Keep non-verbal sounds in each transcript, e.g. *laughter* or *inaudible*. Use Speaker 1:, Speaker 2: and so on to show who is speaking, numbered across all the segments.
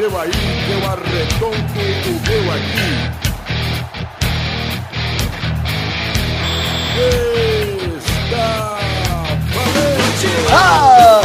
Speaker 1: seu aí, eu arredondo o meu aqui. Está valente!
Speaker 2: Ah,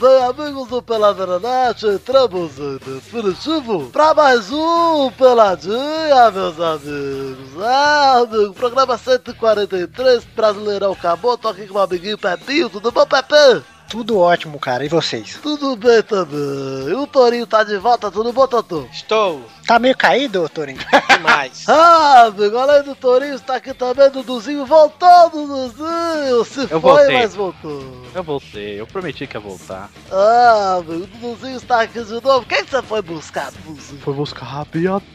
Speaker 2: bem, amigos do Peladranet, entramos em definitivo para mais um Peladinha, meus amigos. Ah, amigo, programa 143, Brasileirão acabou, tô aqui com o amiguinho Pepinho, tudo bom, Pepe?
Speaker 3: Tudo ótimo, cara. E vocês?
Speaker 2: Tudo bem também. O Torinho tá de volta, tudo bom, Tatu?
Speaker 4: Estou
Speaker 3: Tá meio caído, Torinho? *laughs*
Speaker 4: demais. *laughs*
Speaker 2: Ah, amigo, além do Torinho, está aqui também Duduzinho. Voltou, Duduzinho! Se
Speaker 5: Eu
Speaker 2: foi,
Speaker 5: voltei.
Speaker 2: mas voltou.
Speaker 5: Eu voltei, eu prometi que ia voltar.
Speaker 2: Ah, amigo, o Duduzinho está aqui de novo. Quem que você foi buscar, Duduzinho?
Speaker 5: Foi buscar a Biatopa.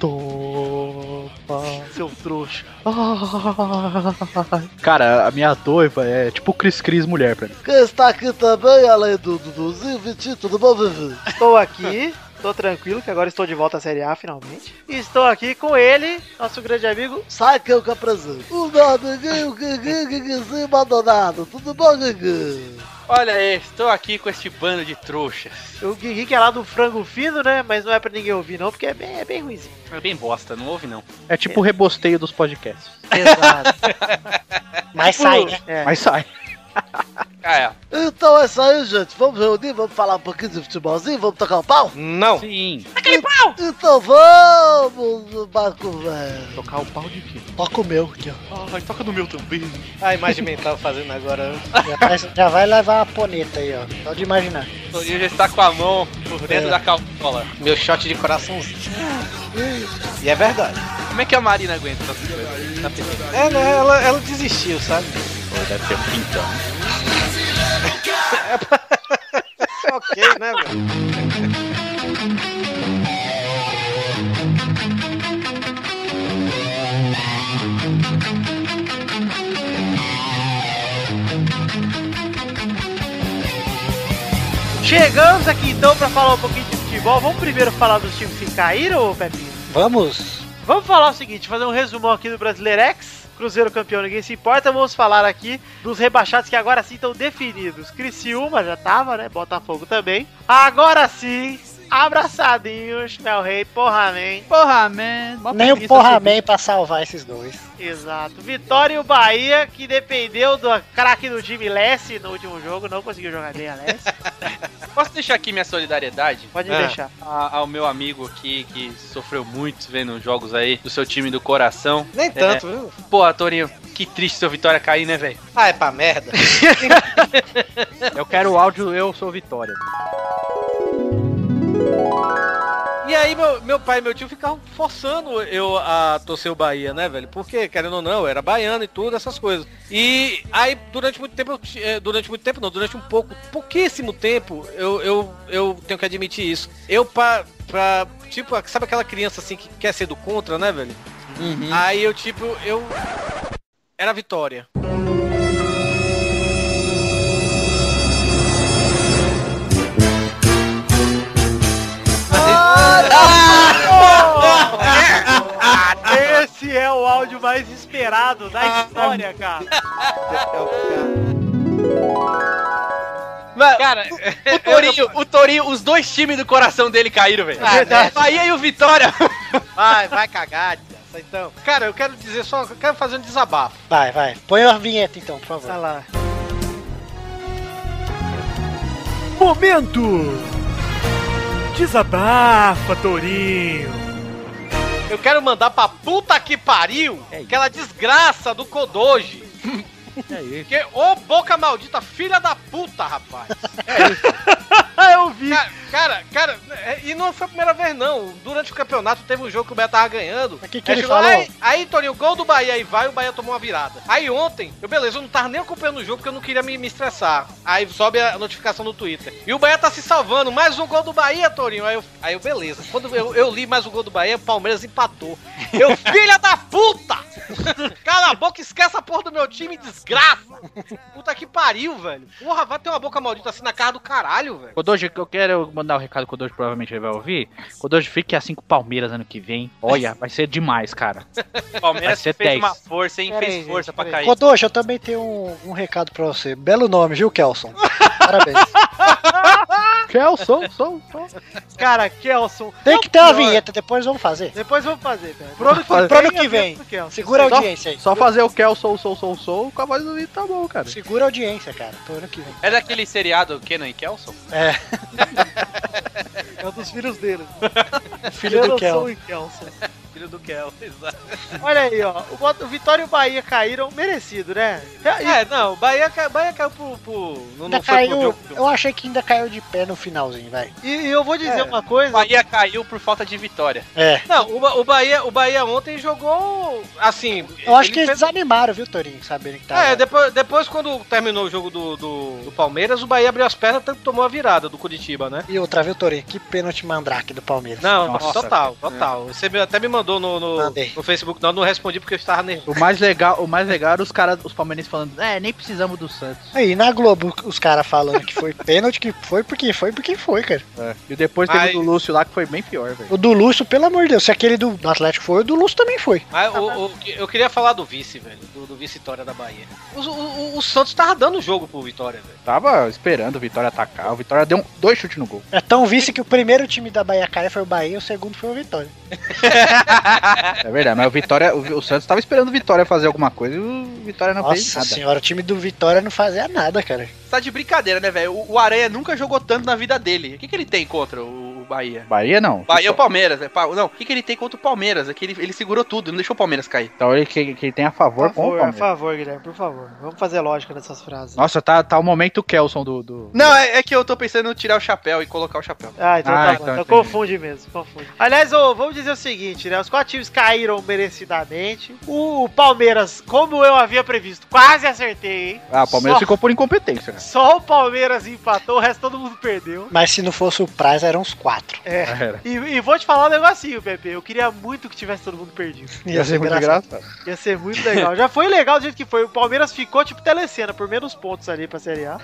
Speaker 2: Seu trouxa. *laughs*
Speaker 5: Cara, a minha noiva é tipo Cris Cris mulher pra mim.
Speaker 2: Quem está aqui também, além do Duduzinho, Vitinho, tudo bom, Vivi?
Speaker 6: Estou aqui, estou tranquilo, que agora estou de volta à Série A finalmente. E estou aqui com ele, nosso grande amigo.
Speaker 2: Sai que eu que apresento. O Guigui, Guiguizinho abandonado. Tudo bom, Guigui?
Speaker 4: Olha aí, estou aqui com este bando de trouxas.
Speaker 6: O Guigui que é lá do frango fino, né? Mas não é pra ninguém ouvir, não, porque é bem, é bem ruimzinho.
Speaker 4: É bem bosta, não ouve não.
Speaker 5: É tipo o rebosteio dos podcasts.
Speaker 6: Exato. *laughs*
Speaker 3: Mas sai, né?
Speaker 6: É.
Speaker 5: Mas sai. *laughs*
Speaker 4: Ah, é.
Speaker 2: Então é isso aí, gente. Vamos reunir, vamos falar um pouquinho de futebolzinho, vamos tocar um pau?
Speaker 4: Não.
Speaker 5: Sim.
Speaker 2: Então vamos, Marco Velho.
Speaker 5: Tocar o pau de quê?
Speaker 2: Toca o meu aqui, ó.
Speaker 4: Ai, toca no meu também.
Speaker 6: A imagem mental fazendo agora. *laughs*
Speaker 3: Já vai, já vai levar a poneta aí, ó. Só de imaginar.
Speaker 4: O já está com a mão por dentro
Speaker 3: É.
Speaker 4: da calçola.
Speaker 6: Meu shot de coraçãozinho. E é verdade.
Speaker 4: Como é que a Marina aguenta essas coisas? Tá pedindo.
Speaker 6: É, né? Ela, ela desistiu, sabe?
Speaker 5: Deve ter um pintão. *laughs*
Speaker 6: ok, né, velho? Chegamos aqui então pra falar um pouquinho de futebol. Vamos primeiro falar dos times que caíram, Pepinho?
Speaker 3: Vamos.
Speaker 6: Vamos falar o seguinte, fazer um resumão aqui do Brasileirex. Cruzeiro campeão, ninguém se importa. Vamos falar aqui dos rebaixados que agora sim estão definidos. Criciúma já tava, né? Botafogo também. Agora sim, abraçadinhos, meu rei, porra, man.
Speaker 5: Porra, man.
Speaker 3: Nem o Porra. Man pra salvar esses dois.
Speaker 6: Exato. Vitória e o Bahia, que dependeu do craque do time Lessie no último jogo, não conseguiu jogar bem a Lessie. *laughs*
Speaker 4: Posso deixar aqui minha solidariedade?
Speaker 6: Pode
Speaker 4: Ah.
Speaker 6: deixar.
Speaker 4: A- ao meu amigo aqui que sofreu muito vendo jogos aí do seu time do coração.
Speaker 6: Nem
Speaker 4: tanto,
Speaker 6: viu?
Speaker 4: Pô, Torinho, que triste seu Vitória cair, né, velho?
Speaker 6: Ah, é pra merda. *laughs*
Speaker 5: Eu quero o áudio, eu sou Vitória.
Speaker 7: E aí meu, meu pai e meu tio ficavam forçando eu a torcer o Bahia, né, velho? Porque, querendo ou não, eu era baiano e tudo, essas coisas. E aí, durante muito tempo, eh, durante muito tempo não, durante um pouco, pouquíssimo tempo, eu, eu, eu tenho que admitir isso. Eu pra, pra, tipo, sabe aquela criança assim que quer ser do contra, né, velho? Aí eu, tipo, eu... Era Vitória.
Speaker 6: O áudio mais esperado da história, cara.
Speaker 4: Cara, o *laughs* Torinho, o Torinho, os dois times do coração dele caíram, velho.
Speaker 7: Ah, verdade. *laughs*
Speaker 4: Bahia e o Vitória.
Speaker 7: Vai, vai cagar, desgraça, então. Cara, eu quero dizer só, eu quero fazer um desabafo.
Speaker 3: Vai, vai. Põe a vinheta então, por favor.
Speaker 6: Vai lá.
Speaker 8: Momento! Desabafa, Torinho!
Speaker 7: Eu quero mandar pra puta que pariu aquela desgraça do Kodoji.
Speaker 5: É isso.
Speaker 7: Que, ô boca maldita, filha da puta, rapaz. *laughs*
Speaker 6: Eu vi.
Speaker 7: Cara, cara, cara, é, e não foi a primeira vez, não. Durante o campeonato teve um jogo que o Bahia tava ganhando.
Speaker 3: Mas que que
Speaker 7: Aí
Speaker 3: ele
Speaker 7: chegou-
Speaker 3: falou?
Speaker 7: Aí, aí, Toninho, gol do Bahia aí vai, o Bahia tomou uma virada. Aí ontem, eu beleza, eu não tava nem acompanhando o jogo porque eu não queria me, me estressar. Aí sobe a notificação no Twitter. E o Bahia tá se salvando, mais um gol do Bahia, Torinho. Aí eu, aí eu beleza. Quando eu, eu li mais um gol do Bahia, o Palmeiras empatou. Eu, *laughs* filha da puta! *laughs* Cala a boca, esquece a porra do meu time, desgraça! Puta que pariu, velho. Porra, vai ter uma boca maldita assim na cara do caralho, velho.
Speaker 5: Kodoji, eu quero mandar um recado que o Kodoji provavelmente ele vai ouvir. Kodoji, fique assim com o Palmeiras ano que vem. Olha, vai ser demais, cara.
Speaker 4: O *laughs* Palmeiras
Speaker 5: Vai ser
Speaker 4: fez
Speaker 5: 10.
Speaker 4: uma força, hein?
Speaker 6: Pera
Speaker 4: Fez
Speaker 6: aí,
Speaker 4: força
Speaker 6: gente,
Speaker 4: pra cair.
Speaker 3: Kodoshi, eu também tenho um, um recado pra você. Belo nome, viu, Kelson? *laughs* Parabéns. *laughs*
Speaker 5: Kelson, som, som.
Speaker 6: Cara, Kelson.
Speaker 3: Tem que ter uma
Speaker 6: pior.
Speaker 3: vinheta, depois vamos fazer.
Speaker 6: Depois vamos fazer, cara. Pro ano que
Speaker 5: Fazer.
Speaker 3: Pro
Speaker 6: vem,
Speaker 3: que vem. Segura a audiência aí.
Speaker 5: Só fazer o Kelson, som, som, som com a voz do Vitor tá bom, cara.
Speaker 3: Segura a audiência, cara. Pro ano que vem.
Speaker 4: É daquele seriado Kenan e Kelson?
Speaker 3: É, *laughs*
Speaker 6: É um dos filhos dele.
Speaker 3: filho do Kel.
Speaker 6: Kelson e Kelson.
Speaker 4: Filho do Kel, *laughs* exato.
Speaker 6: Olha aí, ó. O, o Vitória e o Bahia caíram merecido, né? E-
Speaker 7: É, não, o Bahia, Bahia caiu pro. pro não,
Speaker 3: Ainda
Speaker 7: não foi pro
Speaker 3: caiu.
Speaker 7: jogo.
Speaker 3: Eu achei que ainda caiu de pé no finalzinho, vai.
Speaker 6: E, e eu vou dizer
Speaker 7: É.
Speaker 6: uma
Speaker 4: O
Speaker 6: coisa.
Speaker 4: Bahia caiu por falta de vitória.
Speaker 3: É.
Speaker 7: Não, o, o Bahia, o Bahia ontem jogou assim.
Speaker 3: Eu acho que eles
Speaker 7: fez-
Speaker 3: desanimaram, viu, Torinho? Saberem que tava.
Speaker 7: É, depois, depois quando terminou o jogo do, do, do Palmeiras, o Bahia abriu as pernas e tomou a virada do Curitiba, né?
Speaker 3: E outra, viu, Torinho? Que pênalti mandrake do Palmeiras.
Speaker 7: Não,
Speaker 5: Nossa,
Speaker 7: total, total. Você me- até me mandou no, no,
Speaker 3: Mandei.
Speaker 7: no Facebook, não, não respondi porque eu estava nervoso.
Speaker 5: O mais legal, o mais legal era os caras, os palmeirenses falando, é, nem precisamos do Santos.
Speaker 3: Aí, na Globo, os caras falando que foi *laughs* pênalti, que foi porque foi porque foi, cara.
Speaker 5: É. E depois teve
Speaker 7: Mas-
Speaker 5: o do Lúcio lá que foi bem pior, velho.
Speaker 3: O do Lúcio, pelo amor de Deus, se aquele do, do Atlético foi, o do Lúcio também foi.
Speaker 7: Mas o, o- eu queria falar do vice, velho, do, do vice-vitória da Bahia. O, o- o Santos tava dando o jogo pro Vitória, velho.
Speaker 5: Tava esperando o Vitória atacar, o Vitória deu um- dois chutes no gol.
Speaker 3: É tão vice que o primeiro time da Bahia cair foi o Bahia e o segundo foi o Vitória. *laughs* *laughs*
Speaker 5: É verdade, mas o Vitória, o, o Santos tava esperando o Vitória fazer alguma coisa e o Vitória não fez
Speaker 3: Nossa
Speaker 5: nada.
Speaker 3: senhora, o time do Vitória não fazia nada, cara.
Speaker 4: Tá de brincadeira, né, velho? O, o Aranha nunca jogou tanto na vida dele. O que, que ele tem contra o Bahia?
Speaker 5: Bahia não.
Speaker 4: Bahia é o Palmeiras, é, pa- Não, o que, que ele tem contra o Palmeiras? É que ele, ele segurou tudo, não deixou o Palmeiras cair.
Speaker 5: Então ele que, que tem a favor
Speaker 6: Por
Speaker 5: com o
Speaker 6: favor, por
Speaker 5: Palmeiras.
Speaker 6: favor, Guilherme, por favor. Vamos fazer lógica nessas frases.
Speaker 5: Nossa, tá, tá o momento Kelson do. do...
Speaker 4: Não, é, é que eu tô pensando em tirar o chapéu e colocar o chapéu.
Speaker 6: Ah, então
Speaker 5: Ah,
Speaker 6: tá bom.
Speaker 5: então
Speaker 6: Então, confunde mesmo, confunde. Aliás, ô, vamos dizer o seguinte, né? Os quatro times caíram merecidamente. O, o Palmeiras, como eu havia previsto, quase acertei, hein?
Speaker 5: Ah, o Palmeiras
Speaker 6: Só-
Speaker 5: ficou por incompetência, cara.
Speaker 6: Só o Palmeiras empatou, o resto todo mundo perdeu.
Speaker 3: Mas se não fosse o Praz, eram uns quatro.
Speaker 6: É.
Speaker 5: Era.
Speaker 6: E, e vou te falar um negocinho, Pepe. Eu queria muito que tivesse todo mundo perdido.
Speaker 5: Ia ser muito engraçado.
Speaker 6: Ia ser muito legal. Já foi legal do jeito que foi. O Palmeiras ficou tipo telecena, por menos pontos ali pra Série A.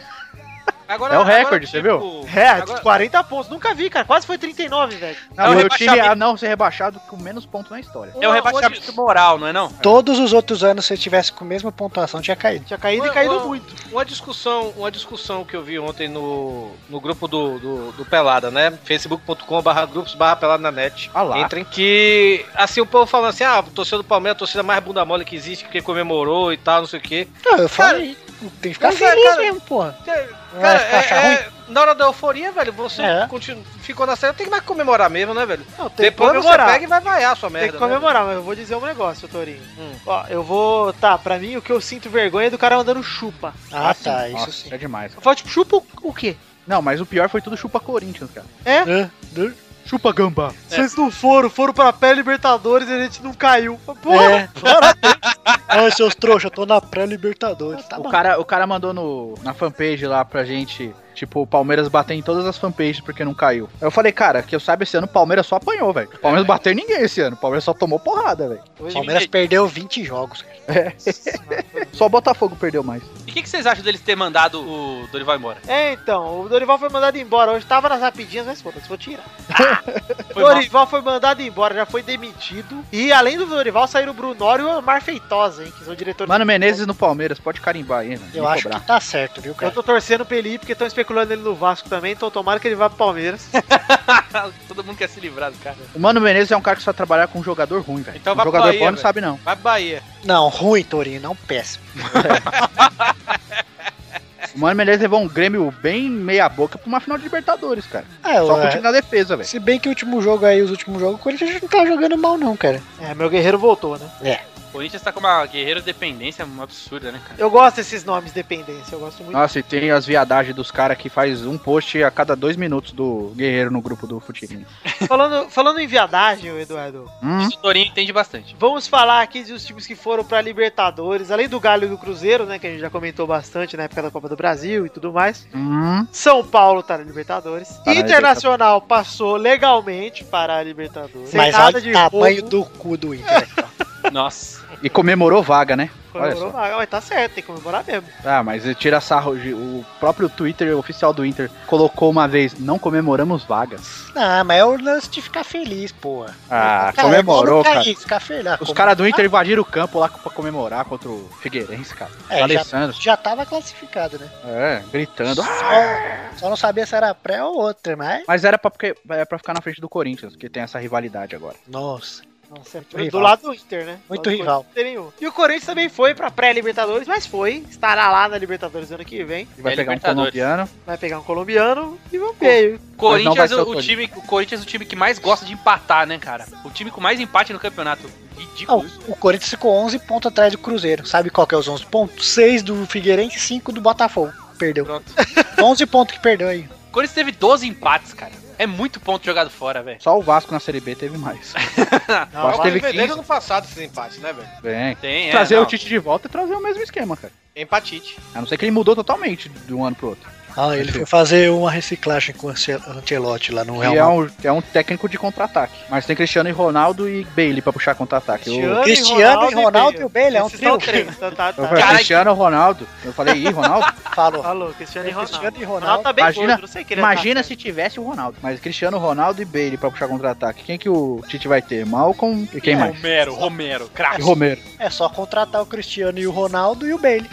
Speaker 7: Agora,
Speaker 5: É o
Speaker 7: agora,
Speaker 5: recorde, você viu?
Speaker 6: É,
Speaker 7: Agora-
Speaker 6: 40 pontos. Nunca vi, cara. Quase foi 39, velho.
Speaker 5: Não,
Speaker 4: É o
Speaker 5: e time
Speaker 4: rebaixamento.
Speaker 5: a não ser rebaixado com menos pontos na história.
Speaker 4: É o rebaixamento moral, não é não?
Speaker 3: Todos os outros anos, se eu tivesse com a mesma pontuação, tinha caído.
Speaker 6: Tinha caído
Speaker 7: Ué,
Speaker 6: e caído
Speaker 7: ué.
Speaker 6: muito.
Speaker 7: Uma discussão, uma discussão que eu vi ontem no, no grupo do, do, do Pelada, né? facebook.com barra grupos barra pelada na net.
Speaker 5: Ah lá.
Speaker 7: Entrem que, assim, o povo falando assim, ah, a torcida do Palmeiras é a torcida mais bunda mole que existe, porque comemorou e tal, não sei o quê.
Speaker 3: Não, eu falei. Tem que ficar
Speaker 7: é,
Speaker 3: feliz
Speaker 7: cara-
Speaker 3: mesmo, porra.
Speaker 7: Cara,
Speaker 3: ficar achar
Speaker 7: é, é- na hora da euforia, velho, você
Speaker 3: É.
Speaker 7: continu- ficou na série, tem que mais comemorar mesmo, né, velho?
Speaker 6: Não, tem
Speaker 7: Depois
Speaker 6: que
Speaker 7: você
Speaker 6: comemorar.
Speaker 7: pega e vai vaiar a sua
Speaker 6: Tem
Speaker 7: merda.
Speaker 6: que comemorar, mas eu vou dizer um negócio, Torinho.
Speaker 7: Hum.
Speaker 6: Ó, eu vou. Tá, pra mim o que eu sinto vergonha é do cara mandando chupa.
Speaker 3: Ah, tá,
Speaker 5: sim.
Speaker 3: isso
Speaker 5: Nossa,
Speaker 3: sim.
Speaker 5: É demais.
Speaker 6: Eu falo, tipo, chupa o- quê?
Speaker 5: Não, mas o pior foi tudo chupa Corinthians, cara.
Speaker 6: É?
Speaker 3: É, né?
Speaker 5: Chupa gamba.
Speaker 6: Vocês não foram, foram pra pré-Libertadores e a gente não caiu. Porra!
Speaker 3: É. *laughs* Ah, seus trouxa, eu tô na pré-Libertadores. Tá
Speaker 5: o,
Speaker 3: bom.
Speaker 5: cara, o cara mandou no, na fanpage lá pra gente, tipo, o Palmeiras bater em todas as fanpages porque não caiu. Eu falei, cara, que eu saiba esse ano o Palmeiras só apanhou, velho. O Palmeiras bateu em ninguém esse ano. O Palmeiras só tomou porrada, velho.
Speaker 3: O Palmeiras perdeu 20 jogos, cara. *laughs*
Speaker 5: Só o Botafogo perdeu mais.
Speaker 4: E o que, que vocês acham deles ter mandado o Dorival embora?
Speaker 6: É, então, o Dorival foi mandado embora. Hoje tava nas rapidinhas, mas foda-se, vou tirar. *laughs*
Speaker 4: Foi mal.
Speaker 6: Dorival foi mandado embora, já foi demitido. E além do Dorival, saíram o Brunório e o Omar Feitosa, hein, que são diretores.
Speaker 5: Mano Menezes no Palmeiras, pode carimbar aí, mano.
Speaker 3: Eu acho
Speaker 5: cobrar.
Speaker 3: que tá certo, viu,
Speaker 6: Eu
Speaker 3: cara?
Speaker 6: tô torcendo pra ele ir porque estão especulando ele no Vasco também, então tomara que ele vá pro Palmeiras. *laughs*
Speaker 4: Todo mundo quer se livrar do cara.
Speaker 5: O Mano Menezes é um cara que só trabalhar com um jogador ruim, velho.
Speaker 7: Então
Speaker 5: um
Speaker 7: vai pro
Speaker 5: jogador
Speaker 7: Bahia,
Speaker 5: bom não sabe não.
Speaker 7: Vai pro Bahia.
Speaker 3: Não, ruim, Torinho, não péssimo. *laughs*
Speaker 5: O Mano Menezes levou um Grêmio bem meia boca pra uma final de Libertadores, cara.
Speaker 3: É,
Speaker 5: Só
Speaker 3: é,
Speaker 5: time na defesa, velho.
Speaker 3: se bem que o último jogo aí, os últimos jogos, o Corinthians não tá jogando mal, não, cara.
Speaker 6: É, meu guerreiro voltou, né?
Speaker 4: O Corinthians tá com uma guerreira dependência absurda, né, cara?
Speaker 6: Eu gosto desses nomes dependência, eu gosto muito.
Speaker 5: Nossa, e tem as viadagens dos caras que faz um post a cada dois minutos do Guerreiro no grupo do Futirinho. *laughs*
Speaker 6: Falando, falando em viadagem, Eduardo,
Speaker 5: Hum?
Speaker 4: Isso o Torinho entende bastante.
Speaker 6: vamos falar aqui dos times que foram pra Libertadores, além do Galo e do Cruzeiro, né, que a gente já comentou bastante na época da Copa do Brasil e tudo mais.
Speaker 5: Hum?
Speaker 6: São Paulo tá na Libertadores.
Speaker 5: Tá na
Speaker 6: Internacional passou legalmente para a Libertadores.
Speaker 3: Mas
Speaker 6: nada
Speaker 3: olha o
Speaker 6: de
Speaker 3: tamanho
Speaker 6: roubo.
Speaker 3: do cu do Inter. *laughs*
Speaker 4: Nossa.
Speaker 5: E comemorou vaga, né?
Speaker 6: Comemorou vaga, mas tá certo, tem que comemorar mesmo.
Speaker 5: Ah, mas tira sarro. O próprio Twitter oficial do Inter colocou uma vez: não comemoramos vagas.
Speaker 3: Ah, mas é o lance de ficar feliz, porra.
Speaker 5: Ah,
Speaker 3: Cara,
Speaker 5: comemorou,
Speaker 3: é
Speaker 5: cara.
Speaker 3: cair, Ficar feliz. Ah,
Speaker 5: Os caras do Inter invadiram o campo lá pra comemorar contra o Figueirense, cara.
Speaker 3: É, já,
Speaker 5: Alessandro.
Speaker 3: já tava classificado, né?
Speaker 5: É, gritando.
Speaker 3: Só,
Speaker 5: "Ah!"
Speaker 3: só não sabia se era pré ou outra, mas.
Speaker 5: Mas era pra, porque, era pra ficar na frente do Corinthians, que tem essa rivalidade agora.
Speaker 3: Nossa. Nossa, é
Speaker 6: Do
Speaker 3: rival.
Speaker 6: lado do Inter, né?
Speaker 3: Muito rival.
Speaker 6: Não. E o Corinthians também foi pra pré-Libertadores, mas foi. Estará lá na Libertadores ano que vem.
Speaker 5: E vai
Speaker 4: É
Speaker 5: pegar um colombiano.
Speaker 6: Vai pegar um colombiano e vamos ver.
Speaker 4: Corinthians, é
Speaker 5: o
Speaker 4: o,
Speaker 5: Corinthians.
Speaker 4: time, o Corinthians é o time que mais gosta de empatar, né, cara? O time com mais empate no campeonato.
Speaker 3: Não,
Speaker 4: Ridículo. isso.
Speaker 3: o Corinthians ficou 11 pontos atrás do Cruzeiro. Sabe qual que é os 11 pontos? 6 do Figueirense e 5 do Botafogo. Perdeu.
Speaker 4: Pronto. *laughs*
Speaker 3: 11 pontos que perdeu aí.
Speaker 4: O Corinthians teve 12 empates, cara. É muito ponto jogado fora, velho.
Speaker 5: Só o Vasco na Série B teve mais. *laughs*
Speaker 7: Não,
Speaker 5: Vasco teve
Speaker 7: teve
Speaker 5: 15.
Speaker 7: ano passado esses empates, né, velho?
Speaker 5: Bem.
Speaker 4: Tem, é.
Speaker 5: trazer
Speaker 4: não.
Speaker 5: o Tite de volta e trazer o mesmo esquema, cara.
Speaker 7: Empatite.
Speaker 5: A não ser que ele mudou totalmente de um ano pro outro.
Speaker 3: Ah, ele foi fazer uma reciclagem com o Ancel- Ancelotti lá no
Speaker 5: E
Speaker 3: Real
Speaker 5: é um, é um técnico de contra-ataque. Mas tem Cristiano e Ronaldo e Bailey pra puxar contra-ataque. Eu-
Speaker 3: Cristiano e Ronaldo e o Bale, é um trio.
Speaker 6: três, tá, tá,
Speaker 5: Eu
Speaker 6: tá.
Speaker 5: falei, Cristiano Ronaldo. Eu falei, ih, Ronaldo?
Speaker 3: Falou.
Speaker 6: Falou, Cristiano e Ronaldo.
Speaker 3: Cristiano e
Speaker 6: Ronaldo
Speaker 3: Ronaldo.
Speaker 6: tá bem
Speaker 5: Imagina-
Speaker 6: gordo, não sei que ele
Speaker 5: Imagina
Speaker 6: tá
Speaker 5: se tivesse o Ronaldo. Mas Cristiano Ronaldo e Bailey pra puxar contra-ataque. Quem que o Tite vai ter? Malcolm e quem mais?
Speaker 4: Romero, Romero,
Speaker 5: E
Speaker 4: craque.
Speaker 5: Romero.
Speaker 3: É só contratar o Cristiano e o Ronaldo e o Bale.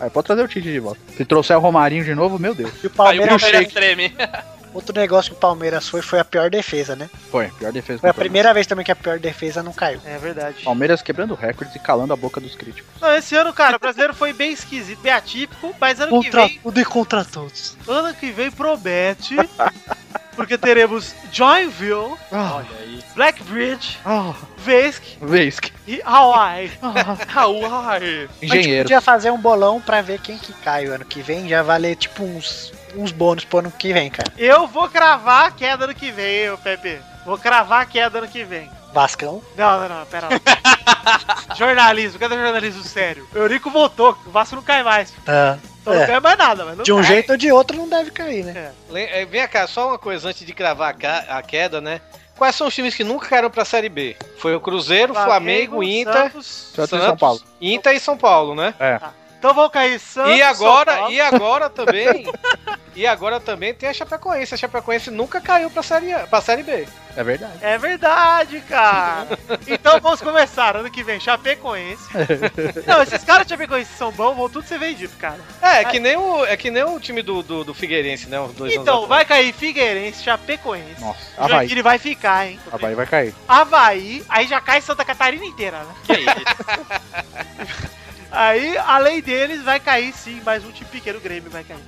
Speaker 5: Aí pode trazer o Tite de volta. Se trouxer o Romarinho de novo, meu Deus.
Speaker 3: E o
Speaker 4: Aí o
Speaker 3: Palmeiras.
Speaker 4: Palmeiras treme. *laughs* *laughs*
Speaker 3: outro negócio que o Palmeiras foi foi a pior defesa, né?
Speaker 5: Foi, pior defesa
Speaker 3: Foi a primeira vez também que a pior defesa não caiu.
Speaker 6: É verdade.
Speaker 5: Palmeiras quebrando recordes e calando a boca dos críticos.
Speaker 6: Não, esse ano, cara, o brasileiro foi bem esquisito, bem atípico, mas ano que
Speaker 3: Contra
Speaker 6: vem,
Speaker 3: tudo e contra todos.
Speaker 6: ano que vem promete, porque teremos Joinville,
Speaker 5: Ah,
Speaker 6: Blackbridge,
Speaker 5: ah,
Speaker 6: Vesk
Speaker 5: que.
Speaker 6: e Hawaii. *laughs*
Speaker 4: Hawaii.
Speaker 3: A gente
Speaker 5: Engenheiro.
Speaker 3: podia fazer um bolão pra ver quem que cai o ano que vem, já valer tipo uns, uns bônus pro ano que vem, cara.
Speaker 6: Eu vou cravar a queda ano que vem, ô Pepe. Vou cravar a queda ano que vem.
Speaker 3: Vascão.
Speaker 6: Não, não, não, pera lá. *laughs* jornalismo, cadê o jornalismo sério? O Eurico voltou, o Vasco não cai mais.
Speaker 3: Ah,
Speaker 6: Então não
Speaker 3: é.
Speaker 6: cai mais nada, mas não
Speaker 3: De um
Speaker 6: cai.
Speaker 3: jeito ou de outro não deve cair, né?
Speaker 7: Le- eh, Vem cá, só uma coisa antes de cravar a, queda, né? Quais são os times que nunca caíram pra Série B? Foi o Cruzeiro, Flamengo, Inter,
Speaker 6: Santos.
Speaker 5: Santos e São Paulo.
Speaker 7: Inter e São Paulo, né?
Speaker 6: Então vão cair Santos.
Speaker 7: e
Speaker 6: São
Speaker 7: agora,
Speaker 6: Paulo.
Speaker 7: e agora também, *laughs* e agora também tem a Chapecoense. A Chapecoense nunca caiu pra série, A- pra série B.
Speaker 5: É verdade.
Speaker 6: É verdade, cara. Então vamos começar. Ano que vem, Chapecoense. *laughs* Não, esses caras de Chapecoense são bons, vão tudo ser vendidos, cara.
Speaker 7: É, é que nem o, é que nem o time do, do, do Figueirense, né? Os dois
Speaker 6: Então,
Speaker 7: anos
Speaker 6: vai cair Figueirense, Chapecoense.
Speaker 5: Nossa, Havaí.
Speaker 6: Joinville vai ficar, hein?
Speaker 5: Havaí vai cair.
Speaker 6: Havaí, aí já cai Santa Catarina inteira, né?
Speaker 4: Que isso? *laughs*
Speaker 6: Aí, além deles, vai cair sim, mais um time pequeno, o Grêmio vai cair.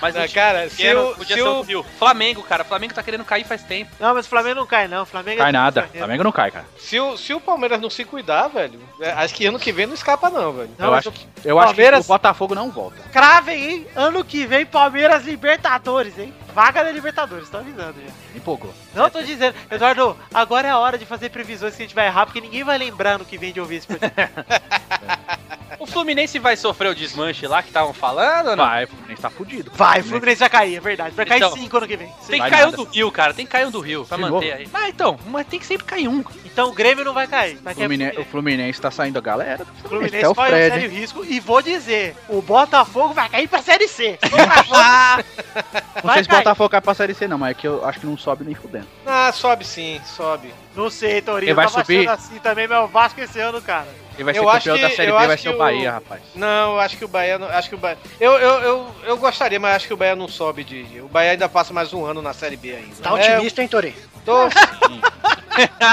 Speaker 4: Mas
Speaker 7: Ah,
Speaker 4: o
Speaker 7: cara, se o-
Speaker 4: podia
Speaker 7: se
Speaker 4: ser
Speaker 7: o-.
Speaker 4: Flamengo, cara. Flamengo tá querendo cair faz tempo.
Speaker 6: Não, mas o Flamengo não cai, não. O Flamengo
Speaker 5: Cai
Speaker 6: é
Speaker 5: nada.
Speaker 6: Flamengo.
Speaker 5: Flamengo não cai, cara.
Speaker 7: Se o, se o Palmeiras não se cuidar, velho, é, acho que ano que vem não escapa, não, velho.
Speaker 6: Não,
Speaker 5: eu acho, que, eu acho que
Speaker 6: Palmeiras-
Speaker 5: o Botafogo não volta.
Speaker 6: Cravem, hein? Ano que vem, Palmeiras Libertadores, hein? Vaga da Libertadores, tô avisando já.
Speaker 5: Empolgou.
Speaker 6: Não tô dizendo. Eduardo, agora é a hora de fazer previsões que a gente vai errar, porque ninguém vai lembrar no que vem de ouvir esse podcast. *laughs*
Speaker 4: O Fluminense vai sofrer o desmanche lá que estavam falando ou não?
Speaker 5: Vai, o Fluminense tá fudido.
Speaker 6: Vai, o Fluminense vai cair, é verdade. Vai cair
Speaker 4: Então,
Speaker 6: 5 ano que vem.
Speaker 4: Tem
Speaker 5: Vai
Speaker 4: que cair um do Rio, cara. Tem que cair um do Rio pra
Speaker 5: De
Speaker 4: manter
Speaker 5: novo?
Speaker 4: aí. Ah, então. Mas tem que sempre cair um.
Speaker 6: Então o Grêmio não vai cair. Vai
Speaker 5: O
Speaker 6: cair
Speaker 5: Fluminense, o Fluminense tá saindo a galera.
Speaker 6: O Fluminense
Speaker 5: o
Speaker 6: vai um sério risco. E vou dizer, o Botafogo vai cair pra Série C. *laughs*
Speaker 5: Não sei se
Speaker 6: cair.
Speaker 5: Botafogo cai pra Série C, não, mas é que eu acho que não sobe nem fudendo.
Speaker 7: Ah, sobe sim, sobe.
Speaker 6: Não sei, Torinho.
Speaker 5: Quem vai
Speaker 6: tava
Speaker 5: subir?
Speaker 6: achando assim também, mas o Vasco esse ano, cara.
Speaker 5: Quem vai
Speaker 7: Eu
Speaker 5: ser
Speaker 7: acho
Speaker 5: campeão da Série
Speaker 7: eu
Speaker 5: B vai ser o
Speaker 7: o-
Speaker 5: Bahia, rapaz.
Speaker 7: Não, eu acho que o Bahia. não- Acho que o Bahia. Eu, eu, eu, eu gostaria, mas acho que o Bahia não sobe de. O Bahia ainda passa mais um ano na Série B ainda.
Speaker 3: Tá
Speaker 7: É,
Speaker 3: otimista, hein, Tori?
Speaker 7: tô. *laughs*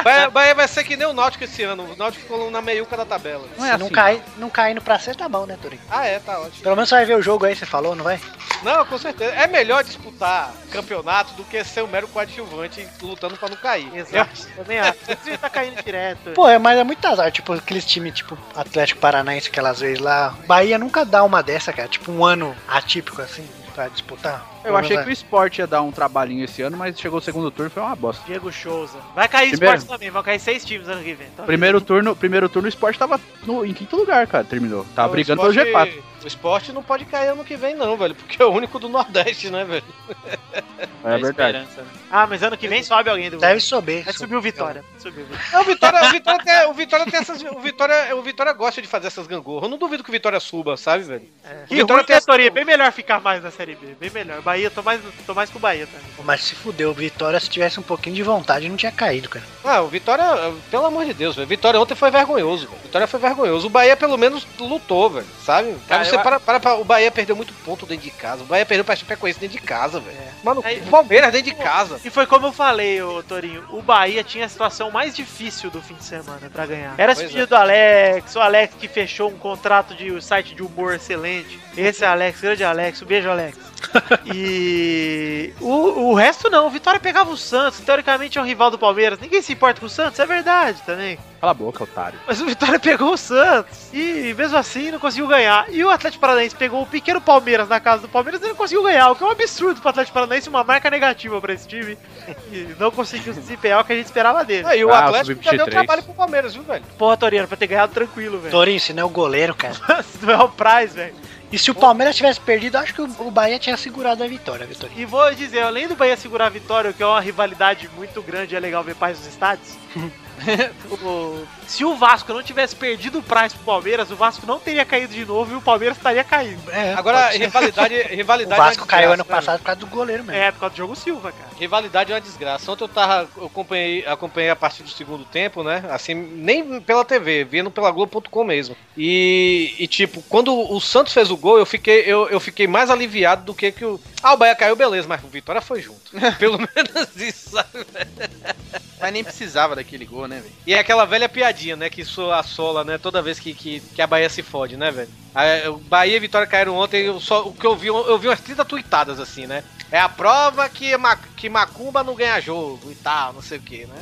Speaker 7: Bahia, Bahia vai ser que nem o Náutico esse ano. O Náutico ficou na meiuca da tabela.
Speaker 5: Não é assim.
Speaker 3: não, cai, não caindo pra ser, tá bom, né, Tori?
Speaker 7: Ah, é, tá ótimo.
Speaker 3: Pelo menos você vai ver o jogo aí, você falou, não vai?
Speaker 7: Não, com certeza. É melhor disputar campeonato do que ser um mero coadjuvante lutando pra não cair.
Speaker 6: Exato. Também acho. Você tá caindo direto.
Speaker 3: Pô, é, mas é muito azar, tipo, aqueles times, tipo, Atlético Paranaense, aquelas vezes lá. Bahia nunca dá uma dessa, cara. Tipo, um ano atípico, assim, pra disputar.
Speaker 5: Eu achei que o esporte ia dar um trabalhinho esse ano, mas chegou o segundo turno e foi uma bosta.
Speaker 6: Diego Souza. Vai cair
Speaker 5: Primeiro.
Speaker 6: esporte também, vão cair seis times ano que vem. Então,
Speaker 5: Primeiro turno, primeiro turno o esporte tava no- em quinto lugar, cara, terminou. Tava
Speaker 7: O
Speaker 5: brigando pelo
Speaker 7: esporte-
Speaker 5: G4.
Speaker 7: O esporte não pode cair ano que vem, não, velho. Porque é o único do Nordeste, né, velho? *laughs*
Speaker 5: É verdade.
Speaker 4: Esperança, né?
Speaker 6: Ah, mas ano que vem sobe alguém do.
Speaker 3: Deve subir.
Speaker 6: Vai subir o Vitória. Subiu.
Speaker 7: Não, o Vitória, o Vitória, tem, o Vitória tem essas. O Vitória, o Vitória gosta de fazer essas gangorras. Eu não duvido que o Vitória suba, sabe, velho?
Speaker 6: Que
Speaker 7: Vitória
Speaker 6: ruim,
Speaker 7: tem essa-
Speaker 6: Torinho? Bem melhor ficar mais na Série B. Bem melhor. Bahia, tô mais, tô mais com o Bahia também.
Speaker 3: Mas se fudeu, o Vitória, se tivesse um pouquinho de vontade, não tinha caído, cara.
Speaker 7: Ah, o Vitória, pelo amor de Deus, velho. Vitória ontem foi vergonhoso, velho. Vitória foi vergonhoso. O Bahia pelo menos lutou, velho. Sabe?
Speaker 4: Cara,
Speaker 7: você
Speaker 4: eu-
Speaker 7: para, para, para- o Bahia perdeu muito ponto dentro de casa. O Bahia perdeu pra Chapecoense dentro de casa, velho. Mano,
Speaker 6: Aí-
Speaker 7: o Palmeiras dentro de casa.
Speaker 6: E foi como eu falei, ô Torinho. O Bahia tinha a situação mais difícil do fim de semana pra ganhar. Era esse
Speaker 7: Pois
Speaker 6: pedido do Alex, o Alex que fechou um contrato de um site de humor excelente. Esse é Alex, grande Alex. Um beijo, Alex. *laughs* E o, o resto não. O Vitória pegava o Santos. Teoricamente é um rival do Palmeiras. Ninguém se importa com o Santos, é verdade também.
Speaker 5: Cala a boca, otário.
Speaker 6: Mas o Vitória pegou o Santos. E mesmo assim não conseguiu ganhar. E o Atlético Paranaense pegou o pequeno Palmeiras na casa do Palmeiras e não conseguiu ganhar. O que é um absurdo pro Atlético Paranaense, uma marca negativa pra esse time. E não conseguiu se desempenhar o que a gente esperava dele.
Speaker 7: Aí o
Speaker 5: Ah,
Speaker 7: Atlético já deu
Speaker 5: sub-23.
Speaker 7: trabalho pro Palmeiras, viu, velho?
Speaker 6: Porra, Torino, pra ter ganhado tranquilo, velho.
Speaker 3: Torinho, se não é o goleiro, cara. *laughs*
Speaker 6: Se não é o Prize, velho.
Speaker 3: E se o Palmeiras tivesse perdido, acho que o Bahia tinha segurado a vitória, Vitória.
Speaker 6: E vou dizer, além do Bahia segurar a vitória, o que é uma rivalidade muito grande, é legal ver pais nos estádios. *laughs* *laughs* o- se o Vasco não tivesse perdido o Price pro Palmeiras, o Vasco não teria caído de novo e o Palmeiras estaria caindo.
Speaker 3: É,
Speaker 7: Agora,
Speaker 3: ser.
Speaker 7: rivalidade, *laughs*
Speaker 3: o
Speaker 7: rivalidade.
Speaker 3: Vasco
Speaker 7: é
Speaker 3: caiu ano
Speaker 7: né,
Speaker 3: passado por causa do goleiro mesmo.
Speaker 6: É, por causa do jogo Silva, cara.
Speaker 7: Rivalidade é uma desgraça. Ontem eu tava. Eu acompanhei, acompanhei a partir do segundo tempo, né? Assim, nem pela TV, vendo pela Globo.com mesmo. E, e, tipo, quando o Santos fez o gol, eu fiquei, eu, eu fiquei mais aliviado do que que o. Ah, o Bahia caiu, beleza, mas o Vitória foi junto. *laughs* Pelo menos isso, sabe?
Speaker 4: Mas nem precisava daquele gol, né, velho?
Speaker 7: E é aquela velha piadinha, né? Que isso assola, né? Toda vez que, que, que a Bahia se fode, né, velho? Bahia e Vitória caíram ontem, eu só, o que eu vi, eu vi umas 30 tuitadas assim, né? É a prova que, Ma- que Macumba não ganha jogo e tal, não sei o que, né?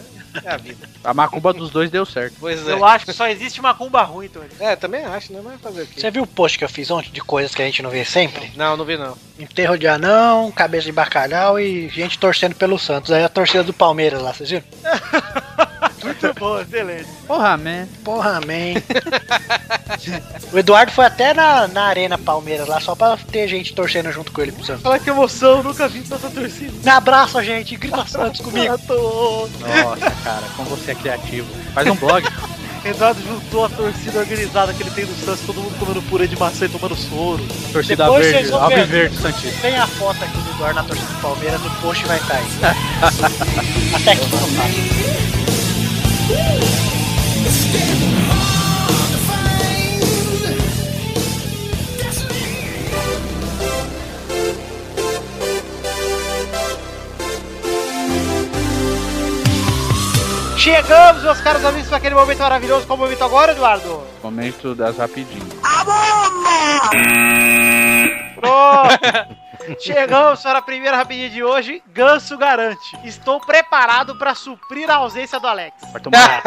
Speaker 7: É a vida. *laughs*
Speaker 5: A macumba dos dois deu certo.
Speaker 7: Pois é.
Speaker 6: Eu acho que só existe uma cumba ruim, Tony.
Speaker 7: É, também acho, né? Mas fazer o quê?
Speaker 3: Você viu o post que eu fiz ontem de coisas que a gente não vê sempre?
Speaker 7: Não, não vi não.
Speaker 3: Enterro de anão, cabeça de bacalhau e gente torcendo pelo Santos. Aí a torcida do Palmeiras lá, vocês viram? *laughs*
Speaker 6: Muito bom, excelente.
Speaker 5: Porra, man.
Speaker 3: Porra, man. *laughs* o Eduardo foi até na, na Arena Palmeiras lá, só pra ter gente torcendo junto com ele pro Santos.
Speaker 6: Olha que emoção, nunca vi tanta torcida.
Speaker 3: Me abraça, gente, grita Santos comigo. *laughs*
Speaker 5: Nossa, cara, como você é criativo. Faz um blog. *laughs*
Speaker 6: Eduardo juntou a torcida organizada que ele tem no Santos, todo mundo comendo purê de maçã e tomando soro.
Speaker 5: Torcida
Speaker 3: Depois
Speaker 5: verde,
Speaker 3: vocês vão ver.
Speaker 5: alviverde Santista.
Speaker 3: Tem a foto aqui do Eduardo na torcida do Palmeiras, o post vai estar aí. Até aqui não.
Speaker 6: Chegamos, meus caros amigos, para aquele momento maravilhoso. Qual o momento agora, Eduardo?
Speaker 5: Momento das rapidinhas. *laughs*
Speaker 6: Pronto! Chegamos para a primeira rapidinha de hoje. Ganso garante. Estou preparado para suprir a ausência do Alex.
Speaker 5: Vai tomar.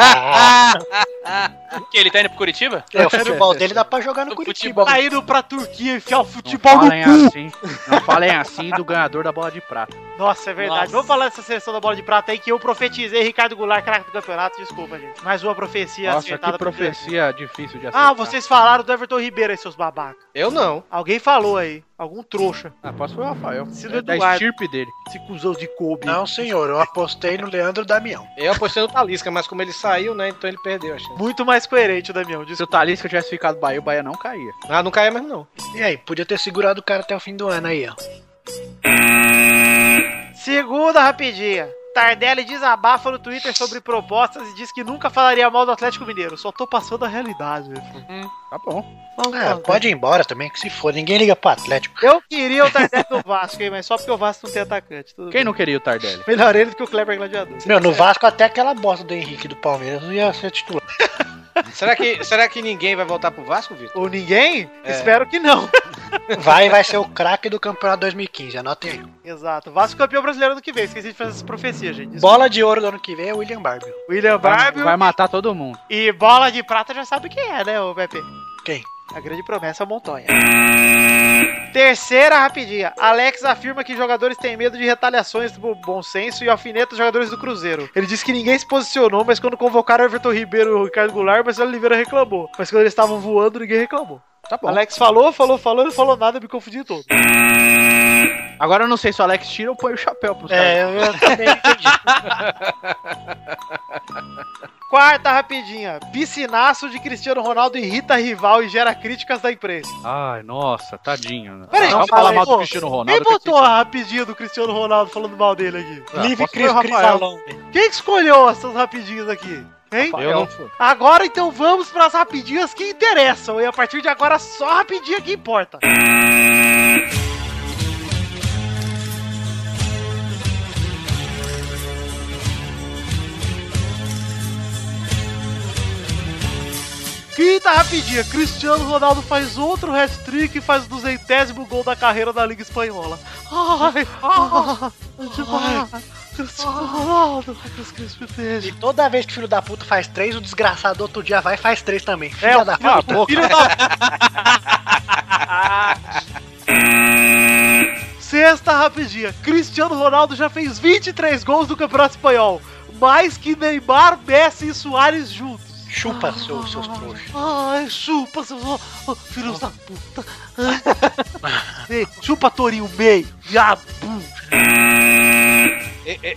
Speaker 5: *laughs*
Speaker 4: Que ele tá indo pro Curitiba?
Speaker 3: É, o futebol dele dá pra jogar no
Speaker 4: O
Speaker 3: Curitiba.
Speaker 6: Tá indo pra Turquia enfiar o
Speaker 5: Não
Speaker 6: futebol no
Speaker 5: falem
Speaker 6: cu.
Speaker 5: assim. Não falem assim do ganhador da bola de prata.
Speaker 6: Nossa, é verdade.
Speaker 4: Nossa.
Speaker 6: Vamos falar dessa seleção da bola de prata aí que eu profetizei Ricardo Goulart, craque do campeonato. Desculpa, gente. Mais uma profecia
Speaker 5: Nossa,
Speaker 6: acertada
Speaker 5: que profecia difícil de acertar.
Speaker 6: Ah, vocês falaram do Everton Ribeiro aí, seus babacas.
Speaker 7: Eu não.
Speaker 6: Alguém falou aí. Algum trouxa.
Speaker 5: Ah, posso foi o Rafael.
Speaker 6: Se
Speaker 5: É
Speaker 6: do
Speaker 5: da estirpe dele.
Speaker 6: Esse cuzão de Kobe.
Speaker 3: Não, senhor, eu apostei no Leandro Damião.
Speaker 7: Eu apostei no Talisca, mas como ele saiu, né? Então ele perdeu a chance.
Speaker 6: Muito mais coerente o Damião.
Speaker 5: Se o
Speaker 6: Desculpa.
Speaker 5: Talisca tivesse ficado Bahia, o Bahia não caía.
Speaker 7: Ah, não caia mesmo não.
Speaker 3: E aí, podia ter segurado o cara até o fim do ano aí, ó.
Speaker 6: Segunda rapidinha. Tardelli desabafa no Twitter sobre propostas e diz que nunca falaria mal do Atlético Mineiro. Só tô passando a realidade.
Speaker 5: Tá bom.
Speaker 6: Vamos
Speaker 3: É, pode ir embora também, que se for, ninguém liga pro Atlético.
Speaker 6: Eu queria o Tardelli do Vasco, hein, mas só porque o Vasco não tem atacante. Tudo
Speaker 5: Quem
Speaker 6: bem.
Speaker 5: não queria o Tardelli?
Speaker 6: Melhor ele do que o Kleber Gladiador.
Speaker 3: Meu, no Vasco até aquela bosta do Henrique do Palmeiras não ia ser titular. *laughs*
Speaker 7: Será que, será que ninguém vai voltar pro Vasco, Vitor?
Speaker 6: Ou ninguém?
Speaker 7: É.
Speaker 6: Espero que não. *laughs*
Speaker 3: Vai vai ser o craque do campeonato 2015, anotem aí.
Speaker 6: Exato. Vasco campeão brasileiro do que vem. Esqueci de fazer essa profecia, gente. Desculpa.
Speaker 3: Bola de ouro do ano que vem é o William Barbie.
Speaker 6: William
Speaker 5: Vai,
Speaker 6: Barbie
Speaker 5: vai matar todo mundo.
Speaker 6: e bola de prata já sabe quem é, né, o Pepe?
Speaker 3: Quem?
Speaker 6: A grande promessa é a Montanha. Terceira rapidinha. Alex afirma que jogadores têm medo de retaliações do bom senso e alfineta os jogadores do Cruzeiro. Ele disse que ninguém se posicionou, mas quando convocaram Everton Ribeiro e o Ricardo Goulart, Marcelo Oliveira reclamou. Mas quando eles estavam voando, ninguém reclamou.
Speaker 5: Tá bom.
Speaker 6: Alex falou, falou, falou, não falou nada, me confundi todo.
Speaker 5: Agora eu não sei se o Alex tira ou põe o chapéu caras.
Speaker 3: É, eu, eu também entendi. *laughs*
Speaker 6: Quarta rapidinha. Piscinaço de Cristiano Ronaldo irrita rival e gera críticas da imprensa.
Speaker 5: Ai, nossa, tadinho.
Speaker 6: Peraí,
Speaker 5: não
Speaker 6: não
Speaker 5: fala
Speaker 6: fala
Speaker 5: mal do. Cristiano Ronaldo.
Speaker 6: Quem
Speaker 5: que
Speaker 6: botou a rapidinha do Cristiano Ronaldo falando mal dele aqui?
Speaker 5: Ah,
Speaker 3: Livre Cris Cris.
Speaker 6: Quem que escolheu essas rapidinhas aqui? Hein?
Speaker 5: Eu não fui.
Speaker 6: Agora então vamos para as rapidinhas que interessam. E a partir de agora só rapidinha que importa. Quinta rapidinha, Cristiano Ronaldo faz outro hat-trick e faz o duzentésimo gol da carreira da Liga Espanhola. Ai, ai, demais. Cristiano Ronaldo.
Speaker 3: E toda vez que o filho da puta faz três, o desgraçado outro dia vai e faz três também.
Speaker 6: É,
Speaker 3: Filha
Speaker 6: o
Speaker 3: da
Speaker 6: filho,
Speaker 3: puta.
Speaker 6: filho da... *laughs* Sexta rapidinha. Cristiano Ronaldo já fez 23 gols no Campeonato Espanhol. Mais que Neymar, Messi e Soares juntos.
Speaker 3: Chupa, seu, seus trouxas.
Speaker 6: Ai, chupa, seus oh, filhos da puta. *laughs* Ei, chupa, Torinho, meio. Diabo.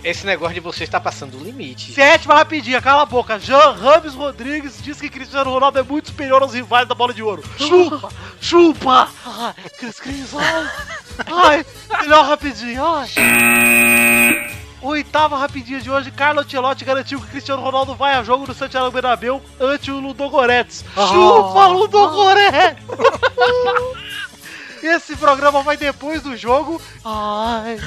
Speaker 7: Esse negócio de você está passando o limite.
Speaker 6: Sétima rapidinha, cala a boca. Jean Rames Rodrigues diz que Cristiano Ronaldo é muito superior aos rivais da bola de ouro. Chupa! chupa! Ai, Cris Cris, ai! *laughs* Ai, melhor rapidinho, ai! Oitava rapidinha de hoje, Carlo Ancelotti garantiu que Cristiano Ronaldo vai a jogo no Santiago Bernabéu ante o Ludogorets. Chupa, Ludogorets! *laughs* Esse programa vai depois do jogo. Ai.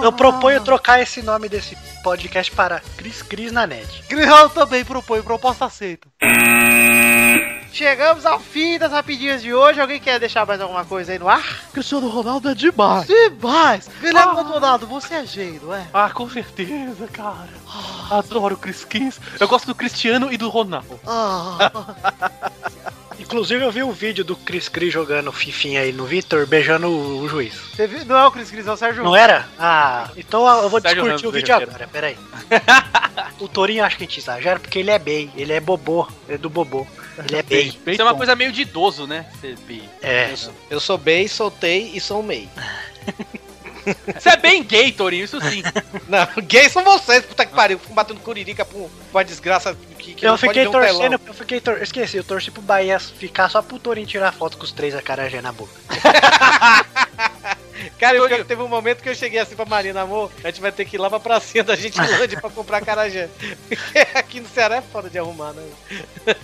Speaker 3: Eu proponho trocar esse nome desse podcast para Cris Cris na net.
Speaker 6: Eu também proponho, proposta aceita. Chegamos ao fim das rapidinhas de hoje. Alguém quer deixar mais alguma coisa aí no ar?
Speaker 2: Cristiano Ronaldo é demais.
Speaker 6: Demais! Guilherme Maldonado, você é gênio, não é?
Speaker 4: Ah, com certeza, cara. Adoro o Chris Cris. Eu gosto do Cristiano e do Ronaldo.
Speaker 6: Ah, *laughs*
Speaker 3: Inclusive eu vi o vídeo do Cris Cris jogando fifinha aí no Vitor, beijando o, o juiz.
Speaker 6: você viu? Não é o Cris Cris, é o Sérgio.
Speaker 3: Não era? Ah, então eu vou
Speaker 4: Sérgio
Speaker 3: discutir o
Speaker 4: Ramos,
Speaker 3: vídeo
Speaker 4: veja,
Speaker 3: agora, peraí. *laughs* o Torinho acho que a gente exagera porque ele é bem, ele é bobô, ele é do bobô. Ele é bem.
Speaker 4: Isso é uma coisa meio de idoso, né? Ser.
Speaker 3: É.
Speaker 7: Eu sou, eu sou bem, soltei e sou mei. *laughs*
Speaker 4: Você é bem gay, Torinho, isso sim. *laughs*
Speaker 7: Não, gays são vocês, puta que pariu. Ficam batendo curirica pra um- uma desgraça que, que
Speaker 3: Eu
Speaker 7: não pode
Speaker 3: fiquei
Speaker 7: ver um
Speaker 3: torcendo,
Speaker 7: telão.
Speaker 3: eu fiquei tor... esqueci, eu torci pro Bahia ficar só pro Torinho tirar foto com os três acarajé na boca. *laughs*
Speaker 7: Cara, eu que teve um momento que eu cheguei assim pra Marina, amor, a gente vai ter que ir lá pra pracinha da Gentilândia *laughs* pra comprar carajé. Porque *laughs* aqui no Ceará é foda de arrumar, né?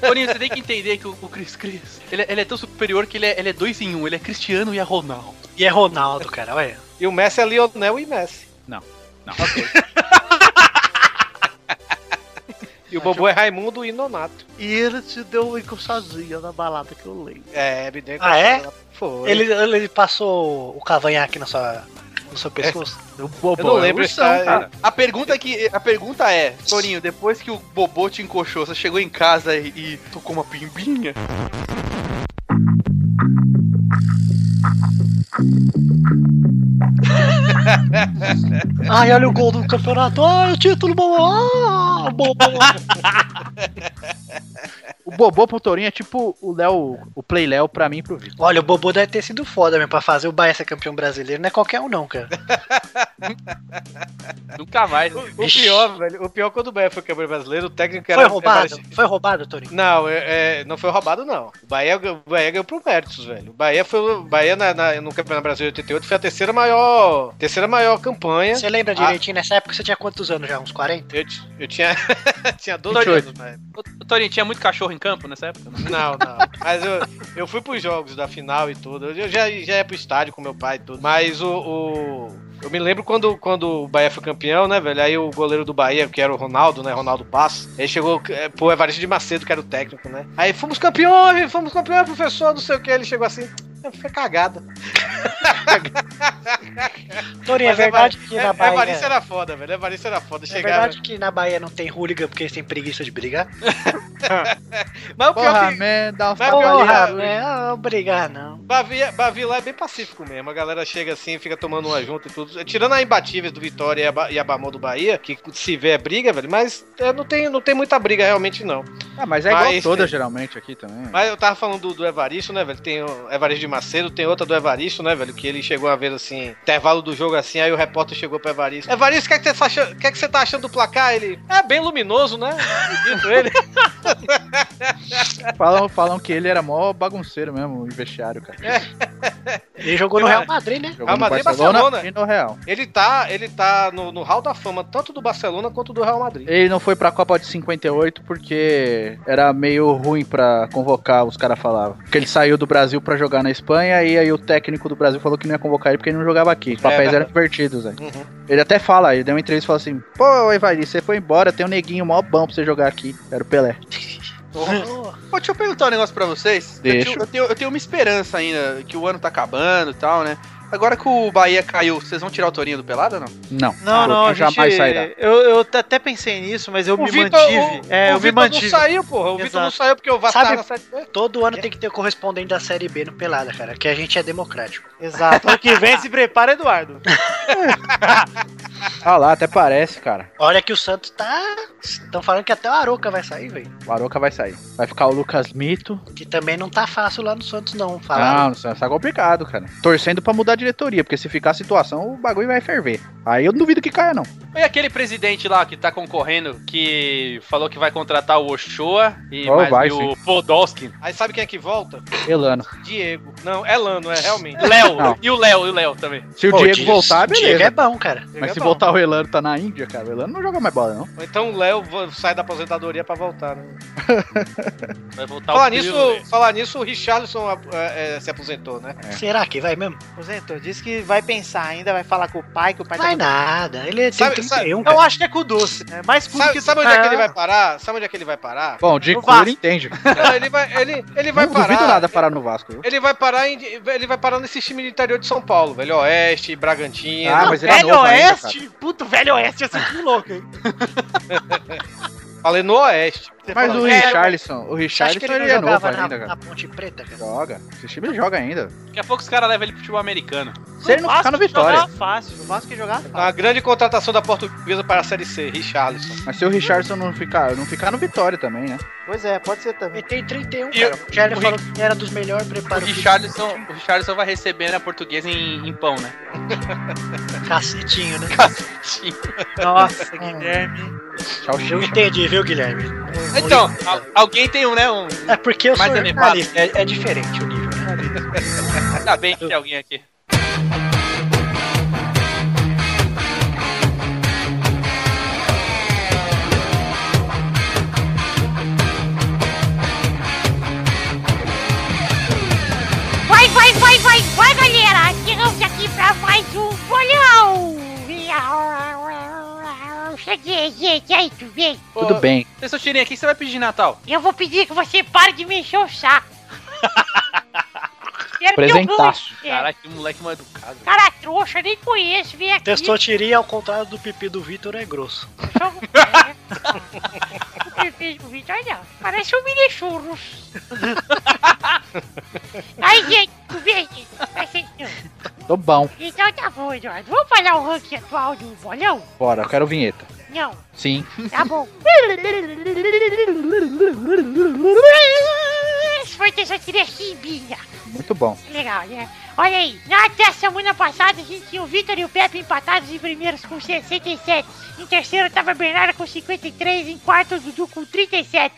Speaker 4: Torinho, você tem que entender que o, o Chris Cris, ele, é- ele é tão superior que ele é, ele é dois em um. Ele é Cristiano e é Ronaldo.
Speaker 3: E é Ronaldo, cara, olha.
Speaker 7: E o Messi é Lionel e Messi.
Speaker 5: Não. *laughs*
Speaker 7: E o Bobo é Raimundo e Nonato.
Speaker 6: E ele te deu uma encoxadinha na balada que eu leio.
Speaker 7: É, me deu
Speaker 3: Ah, é?
Speaker 7: Foi.
Speaker 3: Ele, ele passou o cavanhaque na sua, no seu pescoço?
Speaker 5: O Bobó
Speaker 7: Eu não
Speaker 5: é
Speaker 7: lembro cara.
Speaker 5: cara.
Speaker 4: A pergunta, que, a pergunta é, Torinho, depois que o Bobô te encoxou, você chegou em casa e, e tocou uma pimbinha? *laughs*
Speaker 3: Ai, olha o gol do campeonato. Ai, o título bom. Ah, bom. *laughs*
Speaker 5: O Bobô pro Torinho é tipo o Léo, o Play Léo pra mim e pro Vitor.
Speaker 3: Olha, o Bobo deve ter sido foda mesmo pra fazer o Bahia ser campeão brasileiro. Não é qualquer um, não, cara. *laughs*
Speaker 4: Nunca mais.
Speaker 7: O
Speaker 3: Vixe.
Speaker 7: pior, velho, o pior quando o Bahia foi campeão brasileiro, o técnico era.
Speaker 3: Foi roubado?
Speaker 7: era-
Speaker 3: Foi roubado, Torinho?
Speaker 7: Não, é, é, não foi roubado, não. O Bahia, o Bahia ganhou pro méritos, velho. O Bahia foi. O Bahia na, na- no Campeonato Brasileiro de 88 foi a terceira maior. Terceira maior campanha.
Speaker 3: Você lembra
Speaker 7: Ah.
Speaker 3: direitinho? Nessa época você tinha quantos anos já? Uns 40?
Speaker 7: Eu, eu tinha. *laughs* tinha 12
Speaker 5: 28.
Speaker 7: anos, velho.
Speaker 4: Torinho, tinha muito cachorro em campo nessa época? Não?
Speaker 7: Não. Mas eu, eu fui pros jogos da final e tudo. Eu já, já ia pro estádio com meu pai e tudo. Mas o. o- eu me lembro quando, quando o Bahia foi campeão, né, velho? Aí o goleiro do Bahia, que era o Ronaldo, né? Ronaldo Passo, ele chegou é, pro Evaristo de Macedo, que era o técnico, né? Aí fomos campeões, fomos campeões, professor, não sei o que. Ele chegou assim. Foi cagada. *laughs*
Speaker 3: Torinho, é verdade que na Bahia.
Speaker 7: Evaristo era foda, velho. Evaristo era foda.
Speaker 3: É
Speaker 7: Chegava.
Speaker 3: verdade que na Bahia não tem hooligan porque eles têm preguiça de brigar? *laughs*
Speaker 7: Mas o pior
Speaker 5: Porra,
Speaker 7: que.
Speaker 5: man, dá
Speaker 7: que-
Speaker 3: Porra? Não, brigar não.
Speaker 7: Bavi, Bavi lá é bem pacífico mesmo. A galera chega assim, fica tomando uma junto e tudo. Tirando a imbatíveis do Vitória e a, Ba- e a do Bahia, que se vê é briga, velho. Mas é, não, tem, não tem muita briga realmente, não.
Speaker 5: Ah, mas é igual
Speaker 7: Mas-
Speaker 5: toda, geralmente, aqui também.
Speaker 7: Mas eu tava falando do, do Evaristo, né, velho? Tem o Evaristo de Macedo, tem outra do Evaristo, né, velho? Que ele chegou a ver assim, intervalo do jogo assim, aí o repórter chegou pro Evaristo. Evaristo, o que, é que, você tá achando, o que, é que você tá achando do placar? Ele. É bem luminoso, né? *laughs* Dito ele. *laughs*
Speaker 5: Falam, falam que ele era mó bagunceiro mesmo, em vestiário, cara.
Speaker 3: Ele jogou no Real Madrid, né?
Speaker 5: Jogou
Speaker 7: Real Madrid e
Speaker 5: Barcelona
Speaker 7: Barcelona.
Speaker 5: e no Real.
Speaker 7: Ele tá, ele tá no, no hall da fama, tanto do Barcelona quanto do Real Madrid.
Speaker 5: Ele não foi pra Copa de 58 porque era meio ruim pra convocar, os caras falavam. Porque ele saiu do Brasil pra jogar na Espanha e aí o técnico do Brasil falou que não ia convocar ele porque ele não jogava aqui. Os papéis
Speaker 7: É,
Speaker 5: eram invertidos, velho.
Speaker 7: Uhum.
Speaker 5: Ele até fala, ele deu uma entrevista e falou assim: Pô, Evair, você foi embora, tem um neguinho mó bom pra você jogar aqui. Era o Pelé. *laughs*
Speaker 4: Pô, deixa eu perguntar um negócio pra vocês.
Speaker 5: Deixa.
Speaker 4: Eu, tenho, eu, tenho, eu tenho uma esperança ainda, que o ano tá acabando e tal, né? Agora que o Bahia caiu, vocês vão tirar o Torinho do Pelada ou não?
Speaker 5: Não.
Speaker 6: Não, não, a gente,
Speaker 5: jamais sairá.
Speaker 6: eu, eu até pensei nisso, mas eu
Speaker 7: O
Speaker 6: me
Speaker 7: Vitor-
Speaker 6: mantive.
Speaker 7: o-
Speaker 6: é,
Speaker 7: o
Speaker 6: eu me
Speaker 7: Vitor
Speaker 6: mantive.
Speaker 7: não saiu, porra. O Vitor não
Speaker 6: Exato.
Speaker 7: saiu porque o Vasco
Speaker 3: Sabe-
Speaker 7: Série B.
Speaker 3: Todo ano tem que ter o correspondente da Série B no Pelada, cara. Que a gente é democrático.
Speaker 6: Exato. *laughs* Ano que vem se prepara, Eduardo. *laughs*
Speaker 5: Ah lá, até parece, cara.
Speaker 3: Olha que o Santos tá. Estão falando que até o Aroca vai sair, velho.
Speaker 5: O Aroca vai sair. Vai ficar o Lucas Mito.
Speaker 3: Que também não tá fácil lá no Santos, não.
Speaker 5: Não,
Speaker 3: Falaram.
Speaker 5: não sei, tá complicado, cara. Torcendo pra mudar a diretoria, porque se ficar a situação, o bagulho vai ferver. Aí eu não duvido que caia, não.
Speaker 9: E aquele presidente lá que tá concorrendo, que falou que vai contratar o Ochoa e
Speaker 5: Oh,
Speaker 9: mais
Speaker 5: vai,
Speaker 9: o Podolski.
Speaker 7: Aí sabe quem é que volta?
Speaker 5: Elano.
Speaker 7: Diego. Não, é Lano, é realmente.
Speaker 9: Léo. E o Léo, e o Léo também.
Speaker 5: Se o
Speaker 3: Pô,
Speaker 5: Diego
Speaker 3: Diego-
Speaker 5: voltar,
Speaker 3: Diego
Speaker 5: beleza.
Speaker 3: é bom, cara.
Speaker 5: Mas
Speaker 7: é
Speaker 5: se
Speaker 7: bom.
Speaker 5: Voltar o Elano tá na Índia, cara, o Elano não joga mais bola, não.
Speaker 7: Ou Então o Léo sai da aposentadoria pra voltar, né? *laughs*
Speaker 9: Vai voltar
Speaker 7: Falar
Speaker 9: trio,
Speaker 7: nisso,
Speaker 9: velho.
Speaker 7: falar nisso, o Richarlison é, é, se aposentou, né?
Speaker 3: Será que vai mesmo?
Speaker 6: Aposentou, disse que vai pensar ainda, vai falar com o pai, que o pai
Speaker 3: Vai
Speaker 6: tá.
Speaker 3: nada. Ele tem
Speaker 7: Sabe-
Speaker 3: 31,
Speaker 6: Eu
Speaker 3: cara.
Speaker 6: acho que é com o doce, né? Mais
Speaker 7: Sabe,
Speaker 6: que
Speaker 7: sabe onde é que ele
Speaker 6: Ah,
Speaker 7: vai parar? Sabe onde é que ele vai parar?
Speaker 5: Bom, de cu ele
Speaker 6: Vasco.
Speaker 5: entende. *laughs*
Speaker 7: Não, ele vai, ele, ele vai
Speaker 5: não
Speaker 7: parar.
Speaker 5: duvido nada parar no Vasco, viu?
Speaker 7: Ele vai parar em, ele vai parar nesse time do interior de São Paulo, velho. Oeste, Bragantinha.
Speaker 5: Ah, mas ele é
Speaker 6: Velho
Speaker 5: novo
Speaker 6: Oeste? Puto, Velho Oeste, ia ser que louco, hein? *laughs*
Speaker 7: Falei no Oeste.
Speaker 6: Você
Speaker 5: Mas o Richarlison, o Richarlison
Speaker 3: ele
Speaker 5: é novo
Speaker 3: na,
Speaker 5: ainda, cara.
Speaker 3: na Ponte Preta, cara?
Speaker 5: Joga. Esse time ele joga ainda.
Speaker 9: Daqui a pouco os caras levam ele pro futebol americano.
Speaker 5: Se ele não ficar no Vitória.
Speaker 6: jogava fácil, o Vasco jogar fácil.
Speaker 7: A grande contratação da portuguesa para a Série C, Richarlison.
Speaker 5: Mas se o Richardson não ficar, não ficar no Vitória também, né?
Speaker 6: Pois é, pode ser também.
Speaker 3: Ele tem 31,
Speaker 9: E
Speaker 3: cara. O
Speaker 9: o
Speaker 3: falou que era dos melhores
Speaker 9: O
Speaker 3: preparados.
Speaker 9: Richarlison, o Richarlison vai receber na portuguesa em, em pão, né? *laughs*
Speaker 3: Cacetinho, né?
Speaker 6: Nossa, Guilherme.
Speaker 5: Tchau,
Speaker 3: Eu entendi, viu, Guilherme?
Speaker 9: Então, al- alguém tem um, né? Um,
Speaker 3: É porque eu sou
Speaker 9: Mais elevado.
Speaker 3: jornalista. É, é diferente o nível, né?
Speaker 9: ainda bem que tem alguém aqui.
Speaker 10: Vai, vai, vai, vai, vai, galera! Chegamos aqui pra mais um bolão! Aí, tudo bem?
Speaker 5: Tudo bem.
Speaker 9: Vocês só tirem aqui, você vai pedir de Natal?
Speaker 10: Eu vou pedir que você pare de me encher o saco. *laughs* Que
Speaker 5: Presentaço.
Speaker 10: É,
Speaker 9: Caralho, que moleque mal educado.
Speaker 10: Cara trouxa, nem conheço, vem aqui.
Speaker 3: Testosteria, ao contrário do pipi do Vitor, é grosso.
Speaker 10: Joga o. O perfil do Vitor não. Parece um mini churros. *laughs* Aí, gente, tudo bem, gente?
Speaker 5: Tô bom.
Speaker 10: Então tá bom, Eduardo. Vamos falar o ranking atual do bolão?
Speaker 5: Bora, eu quero vinheta.
Speaker 10: Não,
Speaker 5: Sim.
Speaker 10: tá bom. *laughs* Esse foi Testosteria Chimbinha.
Speaker 5: Muito bom.
Speaker 10: Legal, né? Olha aí, na até semana passada a gente tinha o Vitor e o Pepe empatados em primeiros com 67. Em terceiro tava a Bernarda com 53, em quarto o Dudu com 37.